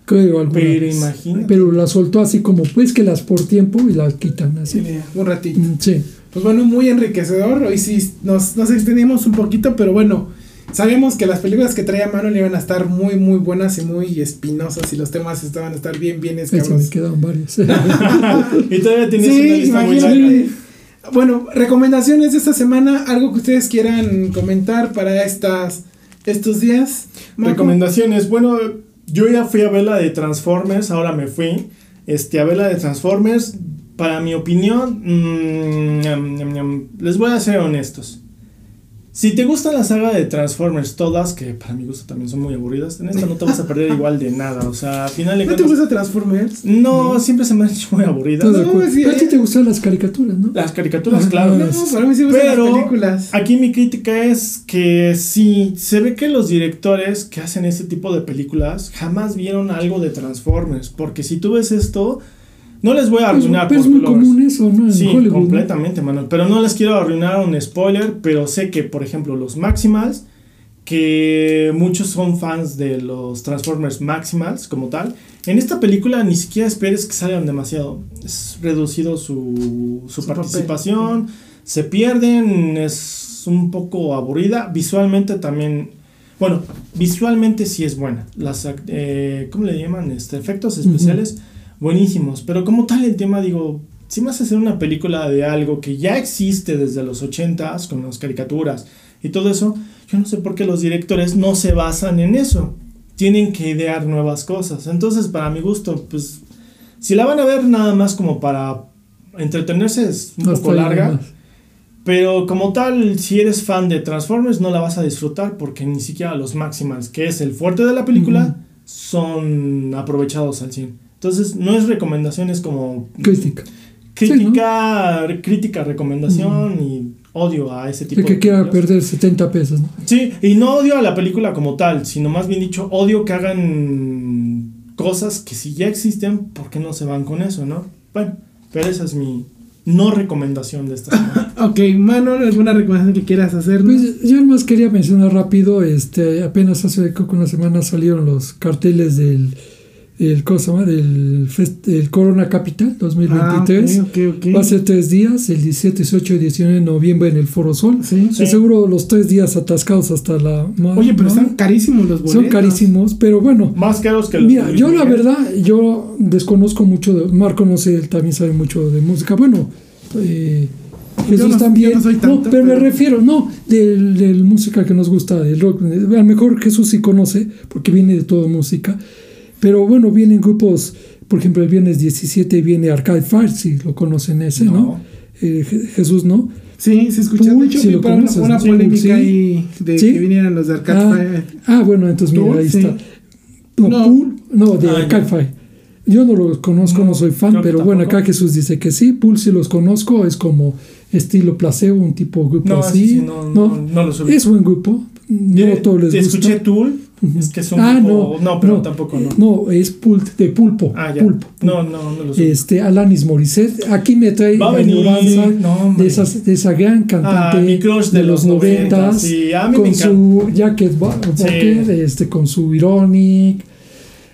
creo alguna Pero vez. imagínate. pero la soltó así como pues que las por tiempo y las quitan así. Sí, un ratito. Mm, Sí, Pues bueno, muy enriquecedor. Hoy sí nos, nos extendimos un poquito, pero bueno, sabemos que las películas que traía Manuel iban a estar muy, muy buenas y muy espinosas y los temas estaban a estar bien, bien ahí se me escabrosos. quedaron varias. y todavía tienes Sí, una lista muy larga. Bueno, recomendaciones de esta semana, algo que ustedes quieran comentar para estas estos días. Marco? Recomendaciones. Bueno, yo ya fui a ver la de Transformers, ahora me fui este, a ver la de Transformers. Para mi opinión, mm, ñam, les voy a ser honestos. Si te gusta la saga de Transformers todas, que para mi gusto también son muy aburridas, en esta no te vas a perder igual de nada. O sea, al final de ¿No te gusta Transformers? No, siempre se me han hecho muy aburridas. ¿Estás de No, sí, Pero a ti eh. te gustan las caricaturas, ¿no? Las caricaturas, Ah, claro. No, para mí sí me gustan Pero las películas. aquí mi crítica es que sí, se ve que los directores que hacen este tipo de películas jamás vieron algo de Transformers. Porque si tú ves esto, no les voy a arruinar. pero es muy colores. común eso, ¿no? En Sí, Hollywood. ¿no? completamente, Manuel. Pero no les quiero arruinar un spoiler, pero sé que, por ejemplo, los Maximals, que muchos son fans de los Transformers Maximals como tal, en esta película ni siquiera esperes que salgan demasiado. Es reducido su, su Su papel. participación, se pierden, es un poco aburrida. Visualmente también, bueno, visualmente sí es buena. Las, eh, ¿cómo le llaman? Este, efectos especiales buenísimos. Pero como tal el tema, digo, si vas a hacer una película de algo que ya existe desde los 80s, con las caricaturas y todo eso, yo no sé por qué los directores no se basan en eso. Tienen que idear nuevas cosas. Entonces, para mi gusto, pues, si la van a ver nada más como para entretenerse, es un poco larga. Pero como tal, si eres fan de Transformers, no la vas a disfrutar porque ni siquiera los Maximals, que es el fuerte de la película, son aprovechados al 100. Entonces, no es recomendación, es como Crítica. crítica, crítica, recomendación y odio a ese tipo El que de quiera películas. perder 70 pesos. ¿no? Sí, y no odio a la película como tal, sino más bien dicho, odio que hagan cosas que si ya existen, ¿por qué no se van con eso, no? Bueno, pero esa es mi no recomendación de esta semana. Ok, Mano, ¿alguna recomendación que quieras hacer? Pues yo nomás quería mencionar rápido, este, apenas hace que una semana salieron los carteles del el, ¿cómo se llama? del, fest- del Corona Capital 2023. Ah, ok, ok, ok. Va a ser tres días, el 17, 18 y 19 de noviembre en el Foro Sol. Sí. Sí. De seguro los tres días atascados hasta la... Oye, pero ¿no? están carísimos los boletos. Son carísimos, pero bueno. Más caros que los Mira, yo la verdad, yo desconozco mucho de Marco, no sé, él también sabe mucho de música. Bueno, eh, Jesús no- también. no soy tanto, pero, me refiero, no, del, del música que nos gusta, del rock. A lo mejor Jesús sí conoce, porque viene de toda música. Pero bueno, vienen grupos, por ejemplo, el viernes 17 viene Arcade Fire, si lo conocen ese, ¿no? No. Eh, Je- Jesús, ¿no? Sí, se de hecho, si una, conoces, una ¿no? polémica Sí. ahí de Sí. que vinieran los de Arcade Ah, Fire. ah, bueno, entonces mira, ahí Sí. está. No, No. Pool, no, de Ah. Arcade Fire. Yo no los conozco, no, No, soy fan, pero bueno, acá Jesús dice que sí. Pool sí los conozco, es como estilo placebo, un tipo grupo No, así. sí, sí, no, no, no los es buen grupo. No todos les gusta. escuché Tool, es que son Ah, grupo- no, no, pero no. tampoco no. No, es pult, de pulpo. Ah, ya. pulpo. No, no, no los ubico. Este, Alanis Morissette, aquí me trae Va la ignorancia no, de, esas, de esa gran cantante Ah, mi crush de los 90 noventas, sí, a mí con me su Jacket Ba- Walker, este, con su Ironic.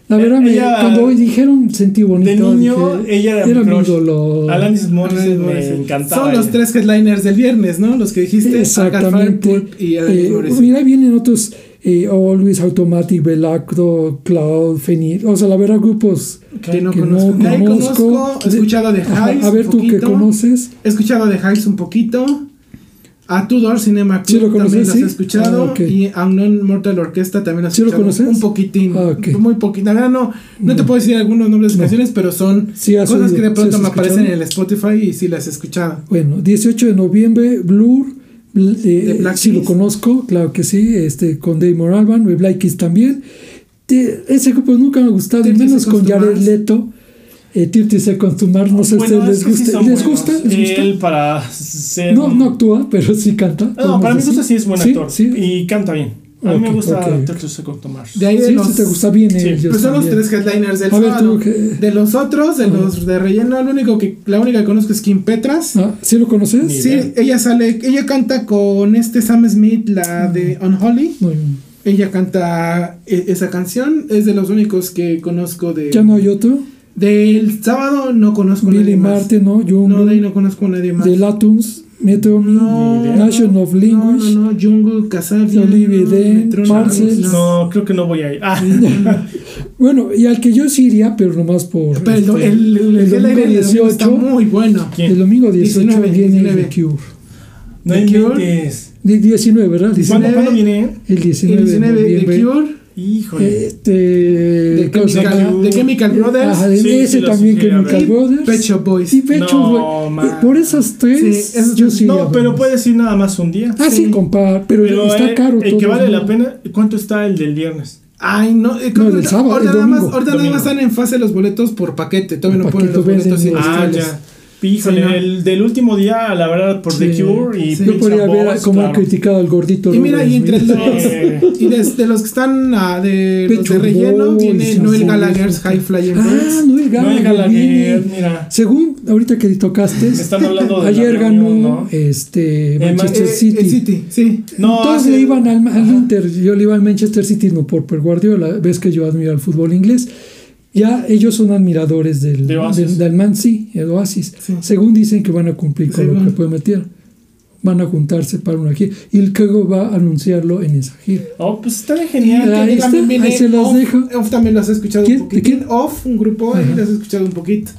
La Eh, verdad, me- cuando dijeron sentí bonito. De niño, dije, ella era mi mi crush. ídolo. Alanis Morissette me encantaba. Son los tres headliners del viernes, ¿no? Los que dijiste. Exactamente. Y Alanis Eh, mira, vienen otros. Eh, Always Automatic, Velacro, Cloud, Fenix. O sea, la verdad, grupos que no que conozco. no De ahí conozco. conozco, he escuchado de Hives A ver, un tú que poquito. conoces. He escuchado de Hives un poquito. A Tudor Cinema ¿Sí Club lo conoces, también los sí? he escuchado. Ah. Y a Unknown Mortal Orchestra también los he ¿Sí lo escuchado. conoces? Un poquitín. Ah. Muy poquito. La verdad no, no te puedo decir algunos nombres de No. canciones, pero son Sí, cosas oído, que de sí pronto me aparecen en el Spotify y sí las he escuchado. Bueno, 18 de noviembre, Blur. De Black sí lo conozco, claro que sí, este con Dave Moralban, de Black Keys también. De- ese grupo nunca me ha gustado, y 30 menos con Jared. Leto. Eh, 30 Seconds to Mars, no sé Bueno, si les gusta. ¿Les buenos. gusta? ¿Les gusta? Él para ser. No, no actúa, pero sí canta. No, para mi gusto sí es buen actor. sí. Y canta bien. A mí me gusta ok. Texas Second Tomás. De ahí de Sí, los, si te gusta bien Sí. ellos pues son los tres headliners del ver. De los otros, de los de relleno, lo único que, la única que conozco es Kim Petras. Ah, ¿Sí lo conoces? Ni Sí, idea. ella sale, ella canta con este Sam Smith, la de Unholy. Muy bien. Ella canta e- esa canción, es de los únicos que conozco de ¿Ya no hay otro? del sábado no conozco a Billy nadie más. Martin, ¿no? Jungle, No, de ahí no conozco a nadie más. de Latunes, Metro No. Nation of Language, No, no, no, Jungle, Kasabian, Olivia no, Parcels. creo que no voy a ir. Ah, Bueno, y al que yo sí iría, pero nomás por. Pero este, el, el, el, el domingo headliner del domingo está 18. muy bueno. ¿quién? el domingo 18 19, viene 19. The Cure. No The Cure. inventes. Di- 19, ¿verdad? ¿Cuándo, 19, ¿Cuándo viene? el 19, El 19 de noviembre. Cure, Híjole. Este. de ¿cómo se Chemical, de Chemical Brothers, Ajá, de Sí, ese sí, también, Chemical ver. Brothers. Pet Shop Boys. Y Pet Shop No, Boys. Y Por esas tres, Sí, esos yo sí No, a pero puedes ir nada más un día. Ah, sí, Sí. compa, pero, Pero está el, caro el todo. que vale ¿no? la pena, ¿cuánto está el del viernes? Ay, no, eh, No, que sábado, ahorita el nada más, domingo. ahorita nada más están en fase los boletos por paquete, todavía no ponen los boletos venden, Ah, ya. Híjole, Sí, no. el del último día, la verdad, por The Sí. Cure y Sí. Yo podría ver cómo han claro. criticado al gordito. Y mira, Robert y entre los, Sí. y de, de los que están ah, de los Pecho de relleno viene sí, Noel Gallagher's. High Flying Ah, Birds. Noel Gallagher. Noel Gallagher, mira. Según ahorita que tocaste, Están hablando de ayer ganó reunión, ¿no? este Eh, Manchester Eh, City. eh, City, sí. No, Todos hace- le iban al, al. Inter, yo le iba al Manchester City, no por Pep Guardiola, ves que yo admiro el fútbol inglés. Ya ellos son admiradores del, De del, del Man City, el Oasis. Sí. Según dicen que van a cumplir con Según. lo que prometieron. Van a juntarse para una gira. Y el Kego va a anunciarlo en esa gira. Oh, pues está genial. Ahí está, ahí se Off, dejo. Off también los he escuchado ¿Quién? un ¿De poquito. Off, un grupo, ahí los he escuchado un poquito.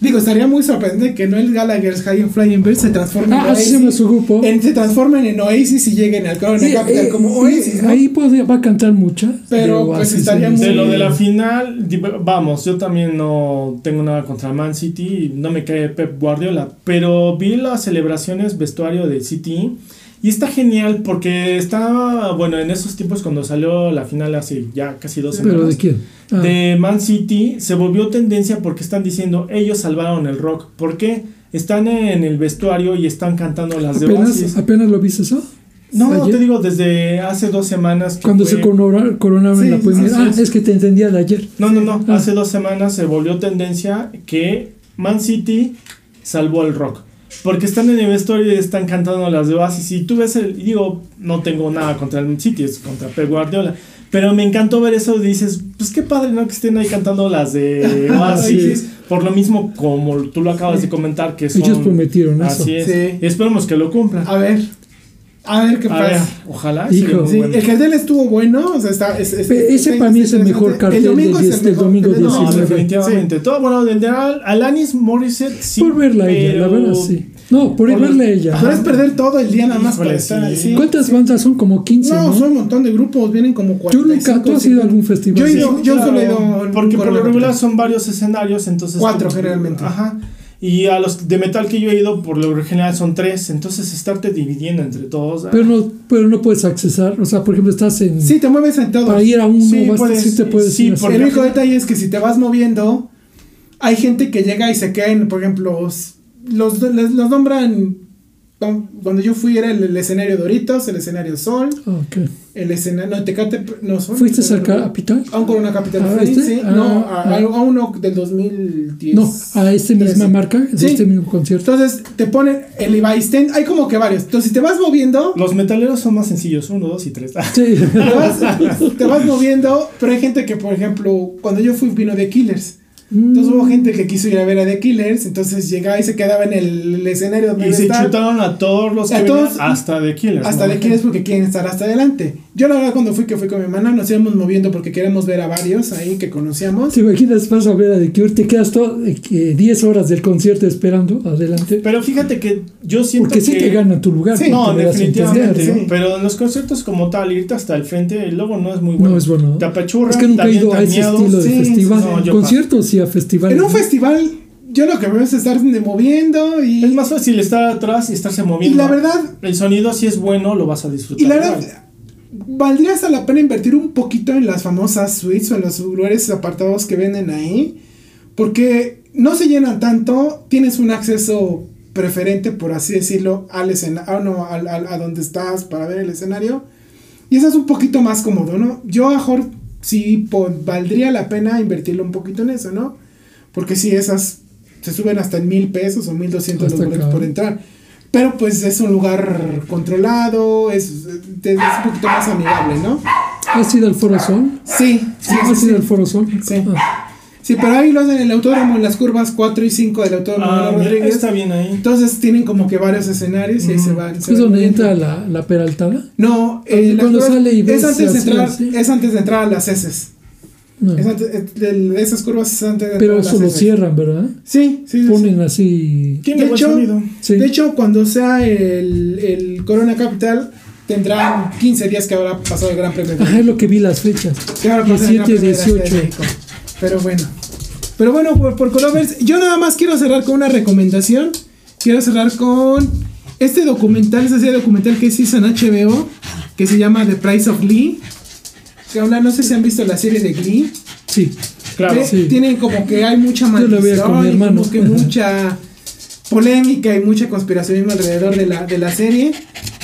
Digo, estaría muy sorprendente que Noel Gallagher's High and Flying Birds se transformen Ah, en se su grupo. en- se transformen en Oasis y lleguen al Corona Y- Capital eh, como Oasis, ¿no? Ahí puede- va a cantar mucha. Pero, pues, estaría muy- De lo de la final, vamos, yo también no tengo nada contra Man City, no me cae Pep Guardiola, pero vi las celebraciones vestuario de City Y está genial porque estaba, bueno, en esos tiempos cuando salió la final hace ya casi dos semanas. ¿Pero de quién? Ah, de Man City se volvió tendencia porque están diciendo ellos salvaron el rock. ¿Por qué? Están en el vestuario y están cantando las de ¿apenas, Oasis. ¿Apenas lo viste eso? No, te digo desde hace dos semanas. que Cuando fue- se corona- coronaron Sí, la Premier. así Ah, es. es que te entendía de ayer. No, no, no. Ah. Hace dos semanas se volvió tendencia que Man City salvó el rock. Porque están en el vestuario y están cantando las de Oasis. Y tú ves el. Digo, no tengo nada contra el City, es contra Pep Guardiola. Pero me encantó ver eso dices, pues qué padre, ¿no? Que estén ahí cantando las de Oasis. Por lo mismo, como tú lo acabas de comentar, que son. Ellos prometieron eso. Así es. Sí. Y esperemos que lo cumplan. A ver. A ver qué A ver, pasa. ojalá. Hijo. Sí, bueno. el cartel estuvo bueno, o sea, está... es- es- Ese está- para mí es el mejor cartel El domingo del es el mejor, domingo el No, 19. definitivamente. Todo bueno, del de Al- Alanis Morissette sí. por verla a ella, la pero- verdad, sí. No, por, por verla a ella. Pero es perder todo el día nada más Híjole, para estar ahí. sí. sí. ¿Cuántas bandas son? Como 15, No, ¿no? son un montón de grupos, vienen como Yo 45. nunca, ¿tú has ido a algún festival? Yo he Sí. ido, yo Claro, solo he ido Porque por lo regular son varios escenarios, entonces. Cuatro, generalmente. Ajá. Y a los de metal que yo he ido, por lo general son tres. Entonces, estarte dividiendo entre todos. ah, Pero no, pero no puedes accesar. O sea, por ejemplo, estás en. Sí, te mueves en todo. para ir a uno, Sí, vas- puedes- sí te puedes sí, ir porque- El único detalle es que si te vas moviendo, hay gente que llega y se queda en, por ejemplo, los, los, los nombran. Cuando yo fui era el, el escenario Doritos, el escenario Sol, Ah, ok. el escenario. No, Tecate. No, son. ¿Fuiste a Capital? A un Corona Capital. Ah, ¿este? sí. Ah, no, a, ah. a uno del 2010. No, a esta misma 13. marca, de Sí. este mismo concierto. Entonces te ponen el Stand. Hay como que varios. Entonces, si te vas moviendo. Los metaleros son más sencillos: uno, dos y tres. Sí. te vas, te vas moviendo, pero hay gente que, por ejemplo, cuando yo fui vino de Killers. Entonces hubo gente que quiso ir a ver a The Killers, entonces llegaba y se quedaba en el, el escenario donde Y se estar, chutaron a todos los que A todos- hasta The Killers. hasta ¿no? The Killers porque quieren estar hasta adelante. Yo la verdad cuando fui que fui con mi hermana nos íbamos moviendo porque queremos ver a varios ahí que conocíamos. ¿Te imaginas? Vas a ver a The Cure, te quedas todo, eh, que 10 horas del concierto esperando, adelante. Pero fíjate que yo siento Porque sí que. te gana tu lugar. Sí, porque No, definitivamente. entender, sí. Pero en los conciertos como tal, irte hasta el frente, el logo no es muy bueno. No es bueno. Te apachurra, Es que nunca he ido a ese estilo de sí, festival. no, Conciertos sí a festivales. En un festival yo lo que veo es estar moviendo y, Es más fácil estar atrás y estarse y moviendo. la verdad El sonido, si es bueno, lo vas a disfrutar. Y la verdad, valdría hasta la pena invertir un poquito en las famosas suites o en los lugares apartados que venden ahí. Porque no se llenan tanto, tienes un acceso preferente, por así decirlo, al escenario, no, al, al- a donde estás para ver el escenario. Y eso es un poquito más cómodo, ¿no? Yo a mejor sí valdría la pena invertirlo un poquito en eso, ¿no? Porque si esas se suben hasta en mil pesos o mil doscientos por entrar. Pero pues es un lugar controlado, es, es un poquito más amigable, ¿no? ¿Has ido al Foro Sol? Sí, sí, ¿Has sí, ido sí. al Foro Sol? Sí. Ah, Sí, pero ahí lo hacen en el autódromo, en las curvas 4 y 5 del autódromo Ah, mira, Rodríguez. está bien ahí. Entonces tienen como que varios escenarios y ahí se van. se ¿Es donde entra la, la peraltada? No, eh, las Cuando curvas- sale y ves es antes, de entrar, es antes de entrar a las heces. No. Es antes, es esas curvas es antes de Pero eso lo cierran, ¿verdad? Sí, sí. Ponen así. Tiene De hecho. Sí. De hecho, cuando sea el, el Corona Capital, tendrán 15 días que habrá pasado el Gran Premio. Ajá, es lo que vi las fechas. que habrá pasado el Gran 17, Premio de la Ciudad de 18. México. Pero bueno. Pero bueno, por, por Colovers, yo nada más quiero cerrar con una recomendación. Quiero cerrar con este documental, esa serie documental que se hizo en HBO, que se llama The Price of Glee. Que habla, no sé si han visto la serie de Glee. Sí. Claro. que sí. Tienen como que hay mucha Yo la veía con mi maldición como que mucha polémica y mucha conspiracionismo alrededor de la, de la serie.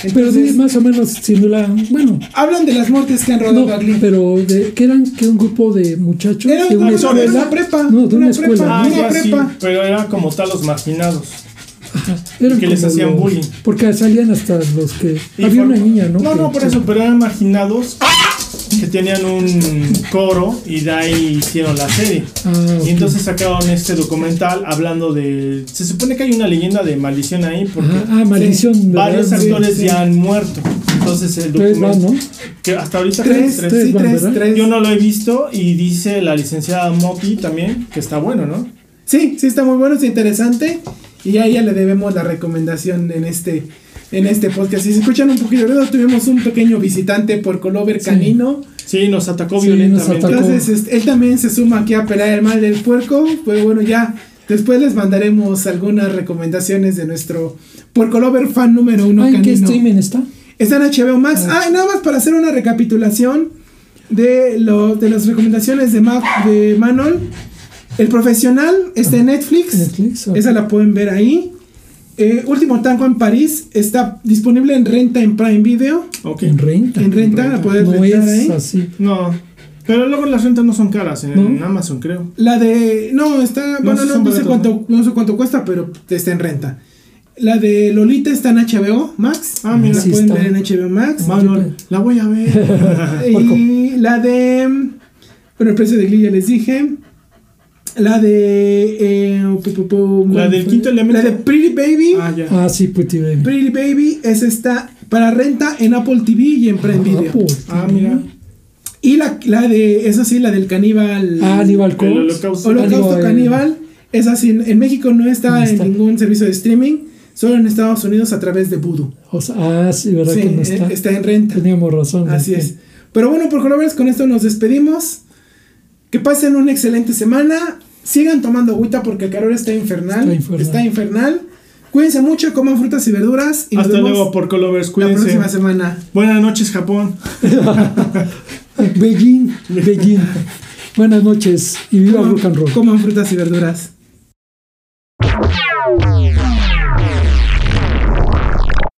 Pero Entonces, sí, más o menos siendo la. Bueno, hablan de las muertes que han rodado no, a Glee. pero de, que eran que un grupo de muchachos Era de una, era escuela. una prepa. No, de una, escuela. prepa, Ah, una ya sí, prepa. pero era como tal los marginados. Ajá, eran que les hacían los- bullying. Porque salían hasta los que. Y había por- una niña, ¿no? No, Que- no, por eso, pero eran marginados que tenían un coro y de ahí hicieron la serie. Ah. Y entonces sacaron este documental hablando de... Se supone que hay una leyenda de maldición ahí porque ah, varios actores sí. ya han muerto. Entonces el documento... ¿no? Que hasta ahorita Tres, tres, tres van, tres, tres. Yo no lo he visto y dice la licenciada Moti también que está bueno, ¿no? Sí, sí, está muy bueno, está interesante. Y a ella le debemos la recomendación en este, en este podcast. Si se escuchan un poquito de tuvimos un pequeño visitante por Colover Sí. Canino. Sí, nos atacó Sí, violentamente. nos atacó. Entonces este, él también se suma aquí a pelear el mal del puerco. Pues bueno, ya Después les mandaremos algunas recomendaciones de nuestro Porco Lover fan número uno. Ah, ¿En qué streaming está? Está en HBO Max. Ah, y nada más para hacer una recapitulación de, lo, de las recomendaciones de, Ma- de Manuel. El profesional está en Netflix. Netflix, ok. Esa la pueden ver ahí. Eh, Último Tango en París está disponible en renta en Prime Video. Ok. En renta. En renta la puedes No rentar es ahí. así. No. Pero luego las rentas no son caras en ¿No? Amazon, creo. La de. No, está. No, bueno, no, sé cuánto, no sé cuánto cuesta, pero está en renta. La de Lolita está en HBO Max. Ah, mira. La Sí pueden está. ver en HBO Max. Manuel, la voy a ver. Y la de. Bueno, el precio de Glee ya les dije. La de. eh, pu- pu- pu- La del quinto elemento. La de Pretty Baby. ah, ya. Ah, sí, Pretty Baby. Pretty Baby. Esa está para renta en Apple TV y en Prime Video. Apple Ah, mira. Y la, la de. Eso sí, la del caníbal. Ah, Aníbal Corpse. holocausto. Holocausto Aníbal- Caníbal. Es así. En México no está, No está. en ningún servicio de streaming. Solo en Estados Unidos a través de Voodoo. O sea, ah, sí, ¿verdad Sí, que no está? está en renta. Teníamos razón. Así es. Pero bueno, por colores, con esto nos despedimos. Que pasen una excelente semana. Sigan tomando agüita porque el calor está infernal. Está infernal. Está infernal. Cuídense mucho, coman frutas y verduras. Y nos Hasta vemos luego, Porco Lovers. la Cuídense. próxima semana. Buenas noches, Japón. Beijing, Beijing. Buenas noches y viva Coman- rock and roll. Coman frutas y verduras.